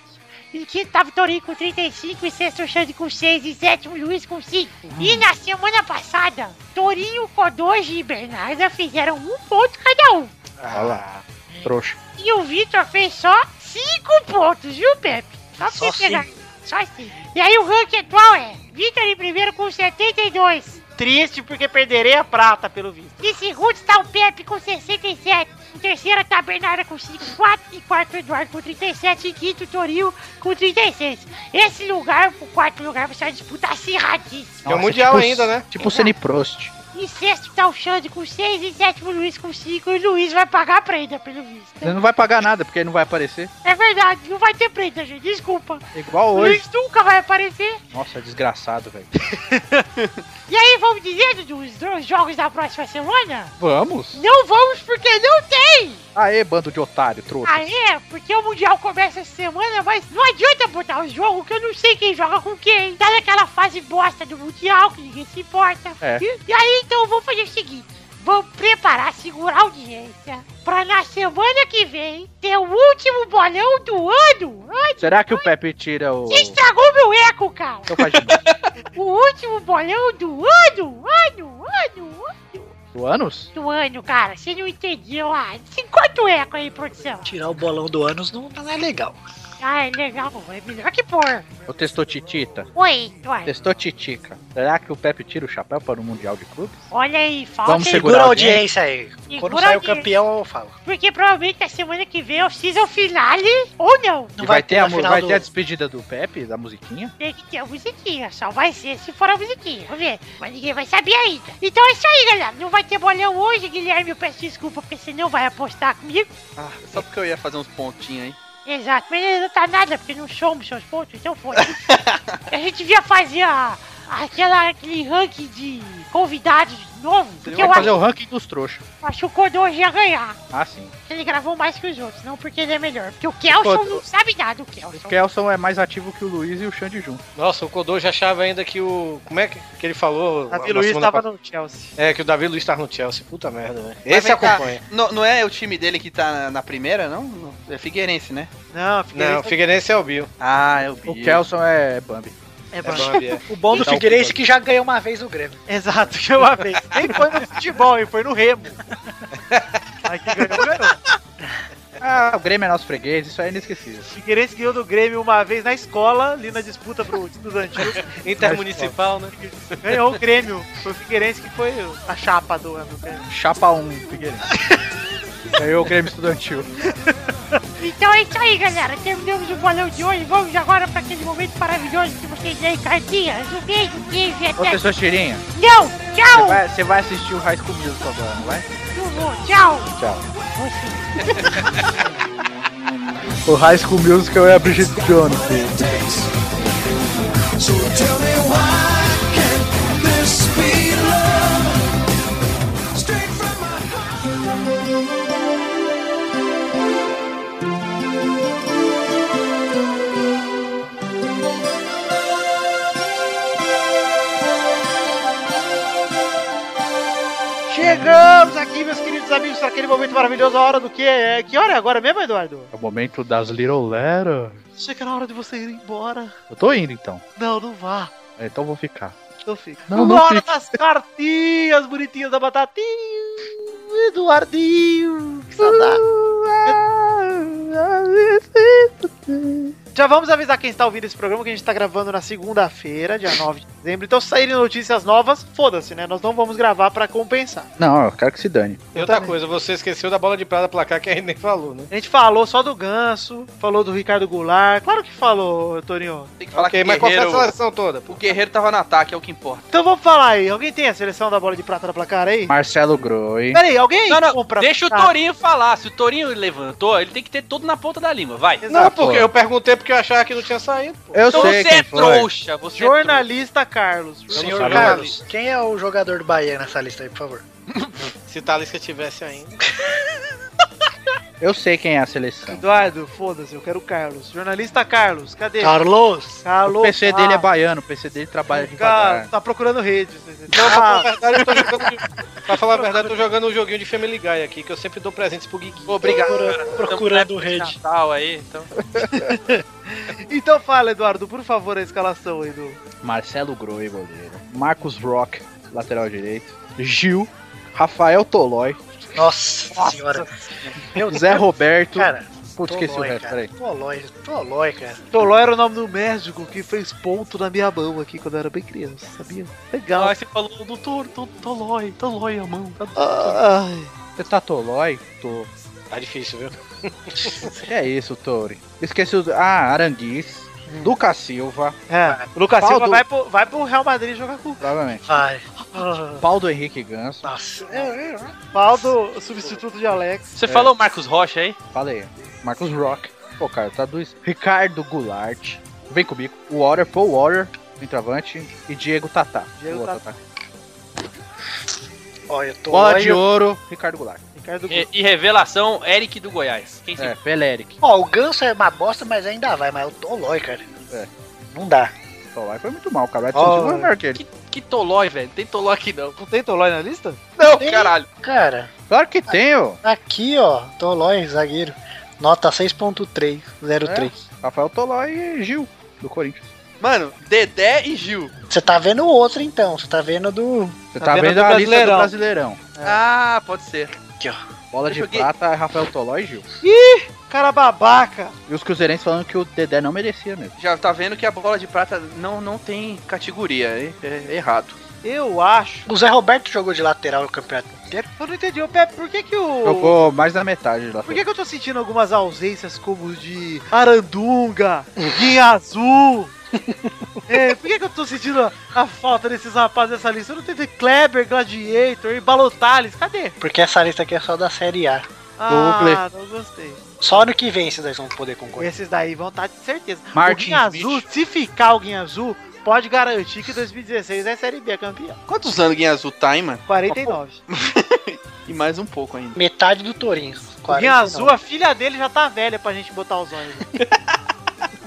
Speaker 10: Em quinto tava o Torinho com 35, em sexto o Xande com 6 e sétimo o Luiz com 5. E na semana passada, Torinho, Kodoji e Bernarda fizeram um ponto cada um.
Speaker 5: Olha lá. Trouxa.
Speaker 10: E o Vitor fez só 5 pontos, viu, Pepe? Só pra
Speaker 3: Só
Speaker 10: você pegar. Só assim. E aí o ranking atual é Vitor em primeiro com 72.
Speaker 6: Triste porque perderei a prata, pelo visto.
Speaker 10: Em segundo está o Pepe com 67. Em terceiro está a Bernarda com 54. Em quarto o Eduardo com 37. Em quinto o Toril com 36. Esse lugar, o quarto lugar, vai ser uma disputa acirradíssima.
Speaker 7: É o Mundial
Speaker 5: tipo,
Speaker 7: ainda, né?
Speaker 5: Tipo o Ceni Prost.
Speaker 10: Em sexto tá o Xande com 6, em sétimo o Luiz com 5 e o Luiz vai pagar a prenda, pelo visto.
Speaker 5: Ele não vai pagar nada, porque ele não vai aparecer.
Speaker 10: É verdade, não vai ter prenda, gente, desculpa.
Speaker 5: Igual
Speaker 10: O
Speaker 5: hoje.
Speaker 10: Luiz nunca vai aparecer.
Speaker 5: Nossa, desgraçado, velho. *laughs*
Speaker 10: E aí, vamos dizer, Dudu, os dois jogos da próxima semana?
Speaker 5: Vamos?
Speaker 10: Não vamos porque não tem!
Speaker 5: Aê, bando de otário, trouxa.
Speaker 10: Ah, é? Porque o Mundial começa essa semana, mas não adianta botar o jogo que eu não sei quem joga com quem. Tá naquela fase bosta do Mundial, que ninguém se importa.
Speaker 5: É.
Speaker 10: E, e aí, então, vamos fazer o seguinte. Vamos preparar, segurar a audiência, pra na semana que vem ter o último bolão do ano. Ai,
Speaker 5: Será que o Pepe tira o.
Speaker 10: você estragou meu eco, cara.
Speaker 5: Então faz de novo. *laughs*
Speaker 10: O último bolão do ano, ano, ano, ano.
Speaker 5: Do Anos?
Speaker 10: Do ano, cara. Você não entendeu. Ah, 50 eco aí, produção.
Speaker 3: Tirar o bolão do ânus não, não é legal.
Speaker 10: Ah, é legal. É melhor que pôr.
Speaker 5: Ou testou Titita?
Speaker 10: Oi, Eduardo.
Speaker 5: Testou Titica. Será que o Pepe tira o chapéu para o Mundial de Clubes?
Speaker 10: Olha aí, falta
Speaker 5: Vamos segurar
Speaker 3: Segura a
Speaker 5: a
Speaker 3: audiência aí.
Speaker 10: Segura
Speaker 3: Quando
Speaker 10: a
Speaker 3: sair o campeão, eu falo.
Speaker 10: Porque provavelmente na semana que vem é o season finale ou não.
Speaker 3: Não
Speaker 5: e vai, ter, a, mu- vai
Speaker 3: do-
Speaker 5: ter a despedida do Pepe, da musiquinha?
Speaker 10: Tem que ter a musiquinha, só vai ser se for a musiquinha, vamos ver. Mas ninguém vai saber ainda. Então é isso aí, galera. Não vai ter bolão hoje, Guilherme. Eu peço desculpa porque você não vai apostar comigo.
Speaker 4: Ah, só porque eu ia fazer uns pontinhos aí.
Speaker 10: Exato, mas não tá nada, porque não somos seus pontos, então foi. *laughs* a gente devia fazer a, aquela, aquele ranking de convidados de novo, porque eu
Speaker 5: Vai fazer
Speaker 10: acho,
Speaker 5: o ranking dos trouxas.
Speaker 10: acho que o Codô ia ganhar.
Speaker 5: Ah, sim.
Speaker 10: Ele gravou mais que os outros, não porque ele é melhor. Porque o Kelson
Speaker 5: Codô-
Speaker 10: não sabe nada, o Kelson.
Speaker 5: O Kelson é mais ativo que o Luiz e o Xande junto.
Speaker 7: Nossa, o Codô já achava ainda que o. Como é que, que ele falou?
Speaker 6: Davi Luiz
Speaker 7: semana
Speaker 6: tava
Speaker 7: pa-
Speaker 6: no Chelsea.
Speaker 7: É, que o Davi Luiz tava no Chelsea. Puta merda, velho.
Speaker 4: Mas
Speaker 7: Esse
Speaker 4: cá,
Speaker 7: acompanha.
Speaker 4: Não, não é o time dele que tá na, na primeira, não? Não, É Figueirense, né?
Speaker 6: Não,
Speaker 7: Não,
Speaker 6: Figueirense
Speaker 7: o Figueirense é o Bill.
Speaker 4: Ah, eu
Speaker 5: O Kelson é Bambi.
Speaker 6: É
Speaker 7: É. Bambi, é.
Speaker 3: O bom do
Speaker 5: Então,
Speaker 3: Figueirense é que já ganhou uma vez o Grêmio.
Speaker 6: Exato, que uma vez. Nem foi no futebol, hein? Foi no Remo. Aí que ganhou, ganhou.
Speaker 5: Ah, o Grêmio é nosso freguês, isso aí é inesquecível.
Speaker 6: Figueirense ganhou do Grêmio uma vez na escola, ali na disputa pro estudantil.
Speaker 7: Intermunicipal, né?
Speaker 6: Ganhou o Grêmio. Foi o Figueirense que foi a chapa do ano. Grêmio.
Speaker 5: Chapa 1, Figueirense. Ganhou o Grêmio Estudantil.
Speaker 10: Então é isso aí, galera. Terminamos o bolão de hoje. Vamos agora para aquele momento maravilhoso que vocês leem cartinhas. Um beijo, beijo e
Speaker 5: Ô,
Speaker 10: até.
Speaker 5: pessoa cheirinha,
Speaker 10: Não!
Speaker 5: você
Speaker 10: Tchau!
Speaker 5: vai, você vai assistir o High School Musical agora, não vai?
Speaker 10: Eu vou, Tchau!
Speaker 5: Tchau.
Speaker 10: Você. *laughs*
Speaker 5: O High School Musical é a Bridget Jones.
Speaker 11: So tell me why
Speaker 6: Chegamos aqui, meus queridos amigos, para aquele momento maravilhoso. A hora do quê? É, que hora é agora mesmo, Eduardo?
Speaker 5: É o momento das Little Letters.
Speaker 6: Chega na hora de você ir embora.
Speaker 5: Eu tô indo então.
Speaker 6: Não, não vá.
Speaker 5: É, Então vou ficar.
Speaker 6: Não fica.
Speaker 5: Não, não
Speaker 6: hora
Speaker 5: fica.
Speaker 6: das cartinhas bonitinhas da batatinha. Eduardinho. Que saudade. *laughs* Já vamos avisar quem está ouvindo esse programa que a gente está gravando na segunda-feira, dia 9 de dezembro. Então, se saírem notícias novas, foda-se, né? Nós não vamos gravar para compensar.
Speaker 5: Não, eu quero que se dane.
Speaker 7: E outra coisa, você esqueceu da bola de prata placar que a gente nem falou, né?
Speaker 6: A gente falou só do Ganso, falou do Ricardo Goulart. Claro que falou, Torinho.
Speaker 4: Tem que falar
Speaker 7: Ok,
Speaker 4: que
Speaker 7: mas qual foi a
Speaker 4: Guerreiro,
Speaker 7: seleção toda?
Speaker 4: o Guerreiro tava no ataque, é o que importa.
Speaker 6: Então vamos falar aí. Alguém tem a seleção da bola de prata da placar aí?
Speaker 5: Marcelo Groi.
Speaker 6: Pera aí, alguém
Speaker 9: Não, não,
Speaker 6: compra
Speaker 9: deixa o
Speaker 6: Ah,
Speaker 9: Torinho falar. Se o Torinho levantou, ele tem que ter tudo na ponta da língua. Vai.
Speaker 7: Não, porque eu perguntei porque eu achava que não tinha saído. pô.
Speaker 5: Eu
Speaker 9: Então
Speaker 5: sei
Speaker 9: você
Speaker 5: quem
Speaker 9: é
Speaker 5: foi.
Speaker 9: trouxa. Você é
Speaker 6: Jornalista Carlos.
Speaker 3: Senhor
Speaker 5: sabe
Speaker 3: Carlos, quem é o jogador do Bahia nessa lista aí, por favor? *laughs*
Speaker 7: Se Talisca tivesse ainda. *laughs*
Speaker 5: Eu sei quem é a seleção.
Speaker 6: Eduardo, foda-se, eu quero o Carlos. Jornalista Carlos, cadê?
Speaker 3: Carlos!
Speaker 6: Carlos.
Speaker 5: O PC dele é
Speaker 6: ah,
Speaker 5: baiano, o PC dele trabalha
Speaker 6: Cara,
Speaker 5: devagar.
Speaker 6: tá procurando rede. *laughs*
Speaker 7: Não, pra falar a verdade, eu tô jogando. Pra falar a verdade, eu tô jogando um joguinho de Family Guy aqui, que eu sempre dou presentes pro Guigui.
Speaker 9: Obrigado.
Speaker 3: Procura- procurando rede.
Speaker 9: Natal aí, então. *laughs*
Speaker 6: Então fala, Eduardo, por favor, a escalação aí do.
Speaker 5: Marcelo Groi, goleiro. Marcos Rock, lateral direito. Gil. Rafael Tolói.
Speaker 3: Nossa, senhora. Meu
Speaker 5: Zé Roberto.
Speaker 3: Cara,
Speaker 5: Putz, esqueci o
Speaker 3: Tolói,
Speaker 5: resto, peraí.
Speaker 3: Tolói, Tolói, cara.
Speaker 6: Toló era o nome do médico que fez ponto na minha mão aqui quando eu era bem criança, sabia? Legal.
Speaker 9: Ah, você falou do Tor, Tor, Tolói, Tolói a mão. Tá
Speaker 6: Ai.
Speaker 5: Você tá Tolói? Tô.
Speaker 7: Tá difícil, viu?
Speaker 5: Que *laughs* é isso, Tori? Esqueci o. Ah, Aranguiz. Lucas Silva,
Speaker 6: É, o Lucas
Speaker 5: Pau
Speaker 6: Silva
Speaker 5: do-
Speaker 6: vai, pro, vai pro Real Madrid jogar com o
Speaker 5: provavelmente.
Speaker 3: Vai.
Speaker 5: Pau do Henrique Ganso.
Speaker 3: Nossa.
Speaker 6: pau do substituto de Alex.
Speaker 9: Você falou Marcos Rocha aí?
Speaker 5: Falei. Marcos Rock. Pô, cara, traduz. Ricardo Goulart. Vem comigo. Water, Paul Water, centroavante. E Diego Tatá.
Speaker 6: Diego
Speaker 5: Boa,
Speaker 6: Tatá.
Speaker 3: Olha, eu tô
Speaker 5: Bola
Speaker 3: olha-
Speaker 5: de ouro, Ricardo Goulart.
Speaker 6: Ricardo
Speaker 9: E, e revelação, Eric do Goiás. Quem
Speaker 5: É, Peleric.
Speaker 3: Ó, o Ganso é uma bosta, mas ainda vai, mas o Tolói, cara.
Speaker 5: É.
Speaker 3: Não dá.
Speaker 5: Tolói foi muito mal, cara. O
Speaker 6: Ó,
Speaker 5: Edson Silva é melhor que ele.
Speaker 9: Que, que tolói, velho. Não tem tolói aqui não.
Speaker 6: Não tem Tolói na lista?
Speaker 4: Não,
Speaker 3: Tem.
Speaker 4: caralho.
Speaker 3: Cara,
Speaker 5: Claro que tem, ó.
Speaker 3: aqui, ó, Tolói, zagueiro. Nota 6.3, 03.
Speaker 5: Rafael Tolói e Gil, do Corinthians.
Speaker 4: Mano, Dedé e Gil.
Speaker 3: Você tá vendo o outro então, você tá vendo do.
Speaker 5: Você
Speaker 6: Tá
Speaker 5: tá,
Speaker 6: vendo
Speaker 5: vendo
Speaker 6: do
Speaker 5: a lista do
Speaker 6: Brasileirão.
Speaker 5: Brasileirão.
Speaker 4: Ah, pode ser.
Speaker 3: Aqui, ó.
Speaker 5: Bola
Speaker 4: Eu
Speaker 5: de
Speaker 4: joguei-
Speaker 5: prata é Rafael Tolói e Gil.
Speaker 6: Cara babaca.
Speaker 5: E os cruzeirenses falando que o Dedé não merecia mesmo.
Speaker 4: Já tá vendo que a bola de prata não, não tem categoria. É, é errado.
Speaker 6: Eu acho.
Speaker 3: O Zé Roberto jogou de lateral no campeonato inteiro.
Speaker 6: Eu não entendi, ô Pepe, por que que o.
Speaker 5: Jogou mais da metade lá.
Speaker 6: Por que, que eu tô sentindo algumas ausências como de Arandunga, Guinha Azul? *laughs* é, por que, que eu tô sentindo a, a falta desses rapazes nessa lista? Eu não entendi. Kleber, Gladiator e Balotales, cadê?
Speaker 3: Porque essa lista aqui é só da Série A.
Speaker 6: Ah, não gostei.
Speaker 3: Só ano que vem esses dois vão poder concorrer.
Speaker 6: Esses daí vão estar de certeza.
Speaker 5: Martin
Speaker 6: o Guinha
Speaker 5: Smith.
Speaker 6: Azul, se ficar o Guinha Azul, pode garantir que 2016 é Série B campeão.
Speaker 4: Quantos anos Guinha Azul tá, hein, mano?
Speaker 6: 49. *laughs*
Speaker 4: E mais um pouco ainda.
Speaker 3: Metade do Torinho.
Speaker 6: O Guinha Azul, a filha dele já tá velha pra gente botar os olhos. *laughs*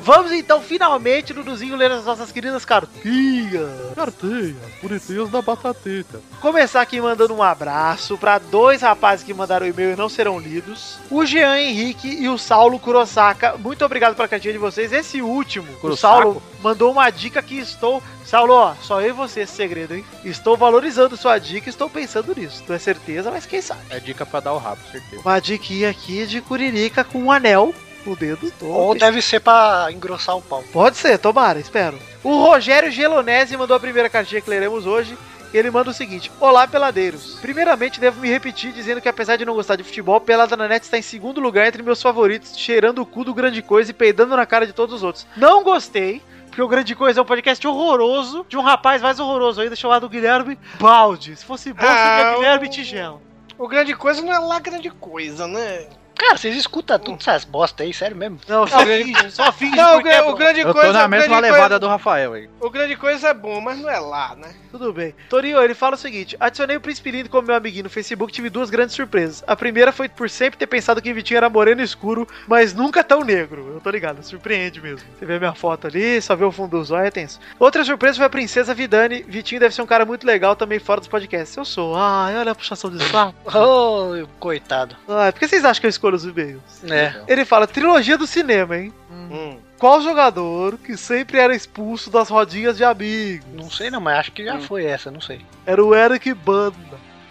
Speaker 6: Vamos então, finalmente, Duduzinho, ler as nossas queridas cartinhas.
Speaker 8: Carteia, bonitinhos da batateta.
Speaker 6: Começar aqui mandando um abraço pra dois rapazes que mandaram e-mail e não serão lidos. O Jean Henrique e o Saulo Kurosaka. Muito obrigado pela cartinha de vocês. Esse último, o? Saulo mandou uma dica que estou. Saulo, ó, só eu e você esse segredo, hein? Estou valorizando sua dica e estou pensando nisso. Não é certeza, mas quem sabe?
Speaker 5: É dica pra dar o rabo, certeza.
Speaker 6: Uma diquinha aqui de Curirica com um anel no dedo. Tô
Speaker 3: Ou deve ser pra engrossar o pau.
Speaker 6: Pode ser, tomara, espero. O Rogério Gelonese mandou a primeira cartinha que leremos hoje. E ele manda o seguinte: Olá, peladeiros. Primeiramente, devo me repetir dizendo que, apesar de não gostar de futebol, Pelada na Net está em segundo lugar entre meus favoritos, cheirando o cu do grande coisa e peidando na cara de todos os outros. Não gostei. Porque o Grande Coisa é um podcast horroroso de um rapaz mais horroroso ainda chamado Guilherme Balde. Se fosse bom, seria
Speaker 7: Ah,
Speaker 6: Guilherme
Speaker 7: o-
Speaker 6: Tigela.
Speaker 7: O grande coisa não é lá grande coisa, né?
Speaker 3: Cara, vocês escutam tudo essas bosta aí, sério mesmo?
Speaker 6: Não, só finge, só finge
Speaker 7: Não, o,
Speaker 6: é
Speaker 7: o
Speaker 6: bom.
Speaker 7: grande
Speaker 5: Eu
Speaker 7: coisa.
Speaker 5: tô na
Speaker 7: o
Speaker 5: mesma
Speaker 7: grande
Speaker 5: levada
Speaker 7: coisa,
Speaker 5: do Rafael aí.
Speaker 7: O grande coisa é bom, mas não é lá, né?
Speaker 6: Tudo bem. Torinho, ele fala o seguinte: adicionei o Príncipe Lindo como meu amiguinho no Facebook tive duas grandes surpresas. A primeira foi por sempre ter pensado que Vitinho era moreno escuro, mas nunca tão negro. Eu tô ligado, surpreende mesmo. Você vê minha foto ali, só vê o fundo dos olhos, é tenso. Outra surpresa foi a Princesa Vidani. Vitinho deve ser um cara muito legal também fora dos podcasts. Eu sou. Ai, olha a puxação de saco. *laughs*
Speaker 3: Ô, coitado.
Speaker 6: Ai, por que vocês acham que eu os e-mails?
Speaker 3: É.
Speaker 6: Ele fala: trilogia do cinema, hein?
Speaker 7: Hum.
Speaker 6: Qual jogador que sempre era expulso das rodinhas de amigos?
Speaker 3: Não sei não, mas acho que já foi essa, não sei.
Speaker 6: Era o Eric Bana.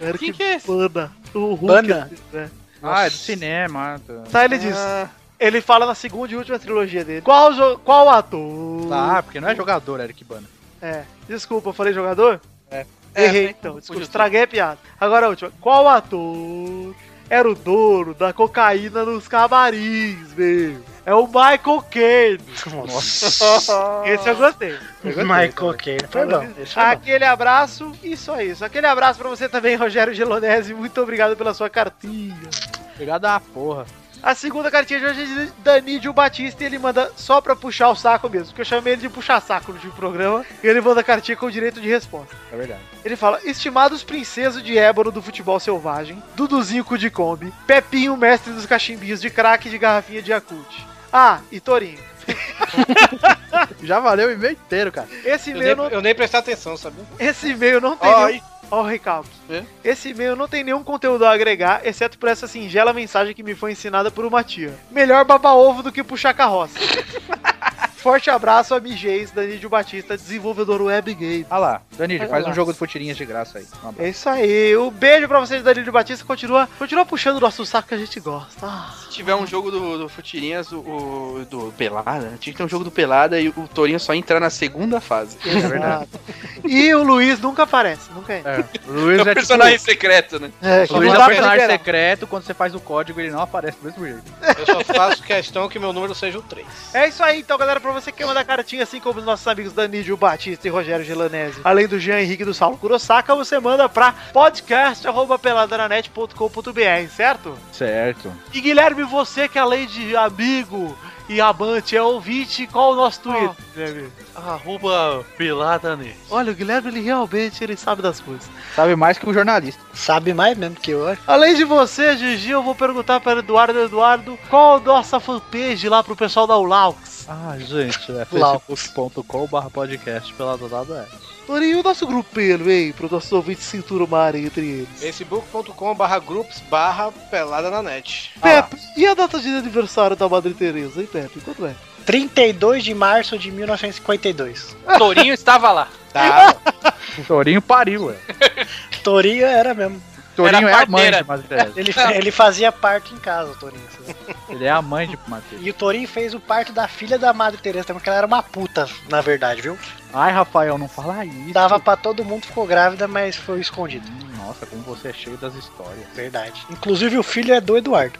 Speaker 6: Eric
Speaker 9: Quem que é esse?
Speaker 6: Bana. O Hulk.
Speaker 3: Bana?
Speaker 6: né?
Speaker 5: Ah, é do cinema. Tá.
Speaker 6: Tá, ele diz.
Speaker 7: Ah,
Speaker 6: Ele fala na segunda e última trilogia dele. Qual, qual ator?
Speaker 5: Ah, porque não é jogador, Eric Bana.
Speaker 6: É. Desculpa, eu falei jogador?
Speaker 5: É.
Speaker 6: Errei,
Speaker 4: É,
Speaker 6: então. Desculpa, estraguei a piada. Agora a última. Qual ator era o dono da cocaína nos camarins, meu? É o Michael Caine.
Speaker 3: Nossa. *laughs*
Speaker 6: Esse eu gostei.
Speaker 3: Michael Caine. Foi bom. Esse foi bom.
Speaker 6: Aquele abraço e só isso. Aquele abraço pra você também, Rogério Gelonese. Muito obrigado pela sua cartinha.
Speaker 5: Obrigado a porra.
Speaker 6: A segunda cartinha de hoje é de Danídio Batista e ele manda só pra puxar o saco mesmo, porque eu chamei ele de puxar saco no último programa e ele manda a cartinha com direito de resposta.
Speaker 5: É verdade.
Speaker 6: Ele fala: Estimados princesos de Ébano do futebol selvagem, Duduzinho cu de Kombi, Pepinho, mestre dos cachimbinhos de craque de garrafinha de Yakult. Ah, e Torinho. *laughs*
Speaker 5: Já valeu o e-mail inteiro, cara.
Speaker 6: Esse
Speaker 7: eu,
Speaker 6: e-mail
Speaker 7: nem,
Speaker 6: não,
Speaker 7: eu nem prestei atenção, sabia?
Speaker 6: esse e-mail não tem
Speaker 4: Ó,
Speaker 6: nenhum... Ó o recalque.
Speaker 4: É?
Speaker 6: Esse e-mail não tem nenhum conteúdo a agregar, exceto por essa singela mensagem que me foi ensinada por uma tia. Melhor babar ovo do que puxar carroça. *laughs* Forte abraço, amigês, Danídio Batista, desenvolvedor web game.
Speaker 5: Ah lá. Danilo, faz
Speaker 6: lá.
Speaker 5: um jogo de futirinhas de graça aí. Um.
Speaker 6: É isso aí. Um beijo pra vocês, Danilo Batista. Continua, continua puxando o nosso saco que a gente gosta. Ah.
Speaker 4: Se tiver um jogo do, do Futirinhas, o, o- do Pelada, tinha que ter um jogo do Pelada e o Torinho só entrar na segunda fase.
Speaker 5: É verdade.
Speaker 6: E o Luiz nunca aparece, nunca entra.
Speaker 5: É, o *laughs* Luiz
Speaker 4: É o
Speaker 5: é
Speaker 4: personagem
Speaker 5: tipo,
Speaker 4: secreto, né?
Speaker 6: É,
Speaker 5: o Luiz é
Speaker 6: pra
Speaker 5: personagem secreto, quando você faz o código ele não aparece do mesmo jeito.
Speaker 7: Eu só faço questão que meu número seja o 3.
Speaker 6: É isso aí, então, galera. Pra você que quer mandar cartinha, assim como os nossos amigos Danídio Batista e Rogério Gelanese, além do Jean Henrique e do Saulo Kurosaka, você manda pra podcast.peladananet.com.br, certo?
Speaker 5: Certo.
Speaker 6: E Guilherme, você que além de amigo e amante é ouvinte, qual o nosso Twitter, Guilherme?
Speaker 9: Arroba pelada net.
Speaker 6: Olha, o Guilherme, ele realmente ele sabe das coisas.
Speaker 5: Sabe mais que o jornalista.
Speaker 3: Sabe mais mesmo que eu.
Speaker 6: Além de você, Gigi, eu vou perguntar para Eduardo Eduardo qual a nossa fanpage lá pro pessoal da Ulaux.
Speaker 8: Ah, gente, é
Speaker 3: Lau.
Speaker 8: facebook.com barra podcast pela
Speaker 6: Torinho, e o nosso grupelho, hein? Pro nosso ouvinte cintura uma área entre eles.
Speaker 7: facebook.com barra groups barra pelada na net.
Speaker 6: Pepe, e a data de aniversário da Madre Teresa, hein, Pepe? Quanto é?
Speaker 3: 32 de março de 1952. *laughs*
Speaker 9: Torinho estava lá.
Speaker 7: Tá.
Speaker 5: Torinho pariu, ué.
Speaker 3: Torinho era mesmo.
Speaker 5: Torinho é a mãe de Madre Teresa.
Speaker 3: Ele, ele fazia parto em casa, o Torinho.
Speaker 5: Ele é a mãe de Matheus.
Speaker 3: E o Torinho fez o parto da filha da Madre Teresa também, porque ela era uma puta, na verdade, viu?
Speaker 5: Ai, Rafael, não fala isso.
Speaker 3: Dava pra todo mundo, ficou grávida, mas foi escondido.
Speaker 5: Hum, Nossa, como você é cheio das histórias.
Speaker 3: Verdade. Inclusive o filho é do Eduardo.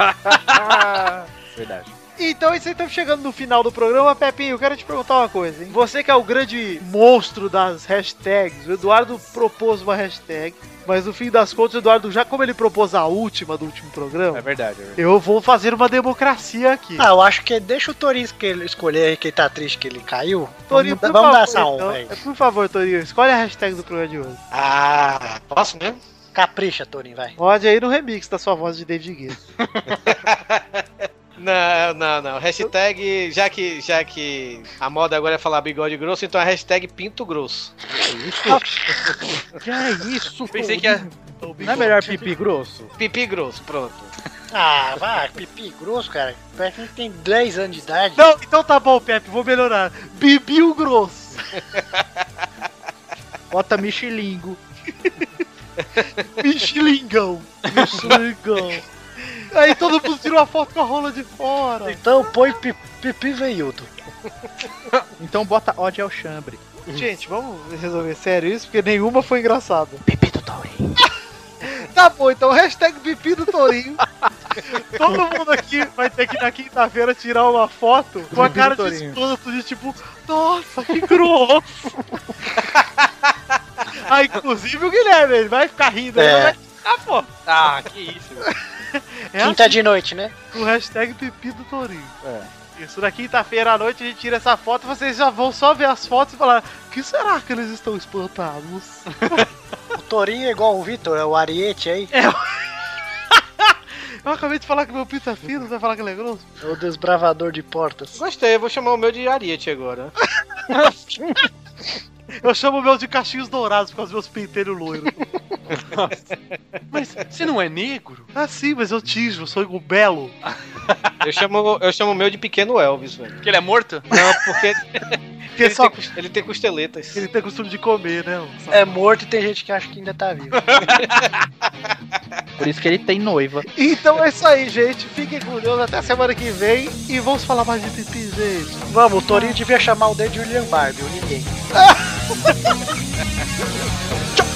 Speaker 3: *laughs*
Speaker 5: Verdade.
Speaker 6: Então, isso aí estamos chegando no final do programa. Pepinho, eu quero te perguntar uma coisa, hein? Você que é o grande monstro das hashtags, o Eduardo propôs uma hashtag, mas no fim das contas, o Eduardo, já como ele propôs a última do último programa,
Speaker 5: É verdade, é verdade.
Speaker 6: eu vou fazer uma democracia aqui.
Speaker 3: Ah, eu acho que deixa o Torinho que ele escolher que ele tá triste que ele caiu.
Speaker 6: Torinho,
Speaker 3: vamos
Speaker 6: por
Speaker 3: vamos dar
Speaker 6: favor,
Speaker 3: essa
Speaker 6: então.
Speaker 3: honra aí.
Speaker 6: É, Por favor, Torinho, escolhe a hashtag do programa de hoje.
Speaker 7: Ah, posso mesmo?
Speaker 3: Capricha, Torinho, vai.
Speaker 6: Pode aí no remix da sua voz de David Guetta. *laughs*
Speaker 7: Não, não, não. Hashtag, já que, já que a moda agora é falar bigode grosso, então a hashtag pinto grosso.
Speaker 5: Que é isso,
Speaker 9: Pensei que ia.
Speaker 5: Não é melhor pipi grosso?
Speaker 7: Pipi grosso, pronto.
Speaker 3: Ah, vai, pipi grosso, cara. Parece que tem 10 anos de idade.
Speaker 6: Não, então tá bom, Pepe, vou melhorar. Bibiu grosso. *laughs*
Speaker 5: Bota *laughs* michilingo.
Speaker 6: Mexilingão. Mexilingão. Aí todo mundo tirou a foto com a rola de fora.
Speaker 3: Então põe pi- pipi veiudo. *laughs*
Speaker 5: Então bota ódio ao chambre.
Speaker 6: Gente, vamos resolver sério isso, porque nenhuma foi engraçada.
Speaker 3: Pipi do Torinho. *laughs*
Speaker 6: Tá bom, então hashtag pipi do Torinho. *laughs* Todo mundo aqui vai ter que na quinta-feira tirar uma foto com a cara de espanto, de tipo, nossa, que grosso. ah, inclusive o Guilherme, ele vai ficar rindo aí,
Speaker 3: É.
Speaker 6: mas vai ficar, pô.
Speaker 9: Ah, que isso. *laughs*
Speaker 6: É
Speaker 3: Quinta de noite, né?
Speaker 6: com o hashtag pipi do Torinho.
Speaker 5: É.
Speaker 6: Isso, na quinta-feira à noite a gente tira essa foto vocês já vão só ver as fotos e falar: o que será que eles estão espantados? *laughs*
Speaker 3: O Torinho é igual o Vitor, é o Ariete aí. *laughs*
Speaker 6: Eu acabei de falar que meu pinto é fino, você vai falar que ele é grosso?
Speaker 3: É o desbravador de portas.
Speaker 7: Gostei, eu vou chamar o meu de Ariete agora.
Speaker 6: Eu chamo o meu de cachinhos dourados por causa dos meus penteiros loiros. *laughs*
Speaker 9: Mas você não é negro?
Speaker 6: ah, sim, mas eu eu sou igual belo.
Speaker 7: Eu chamo, eu chamo o meu de pequeno Elvis, velho.
Speaker 9: Porque ele é morto?
Speaker 7: Não, porque
Speaker 6: Porque
Speaker 7: ele,
Speaker 6: só
Speaker 7: tem, ele tem costeletas.
Speaker 6: ele tem costume de comer, né?
Speaker 3: É morto e tem gente que acha que ainda tá vivo. *laughs*
Speaker 5: Por isso que ele tem noiva.
Speaker 6: Então é isso aí, gente. Fiquem com Deus até semana que vem e vamos falar mais de pipi, gente.
Speaker 3: Vamos, o Torinho devia chamar o dedo de William Barbie, ou ninguém.
Speaker 6: Tchau. *laughs*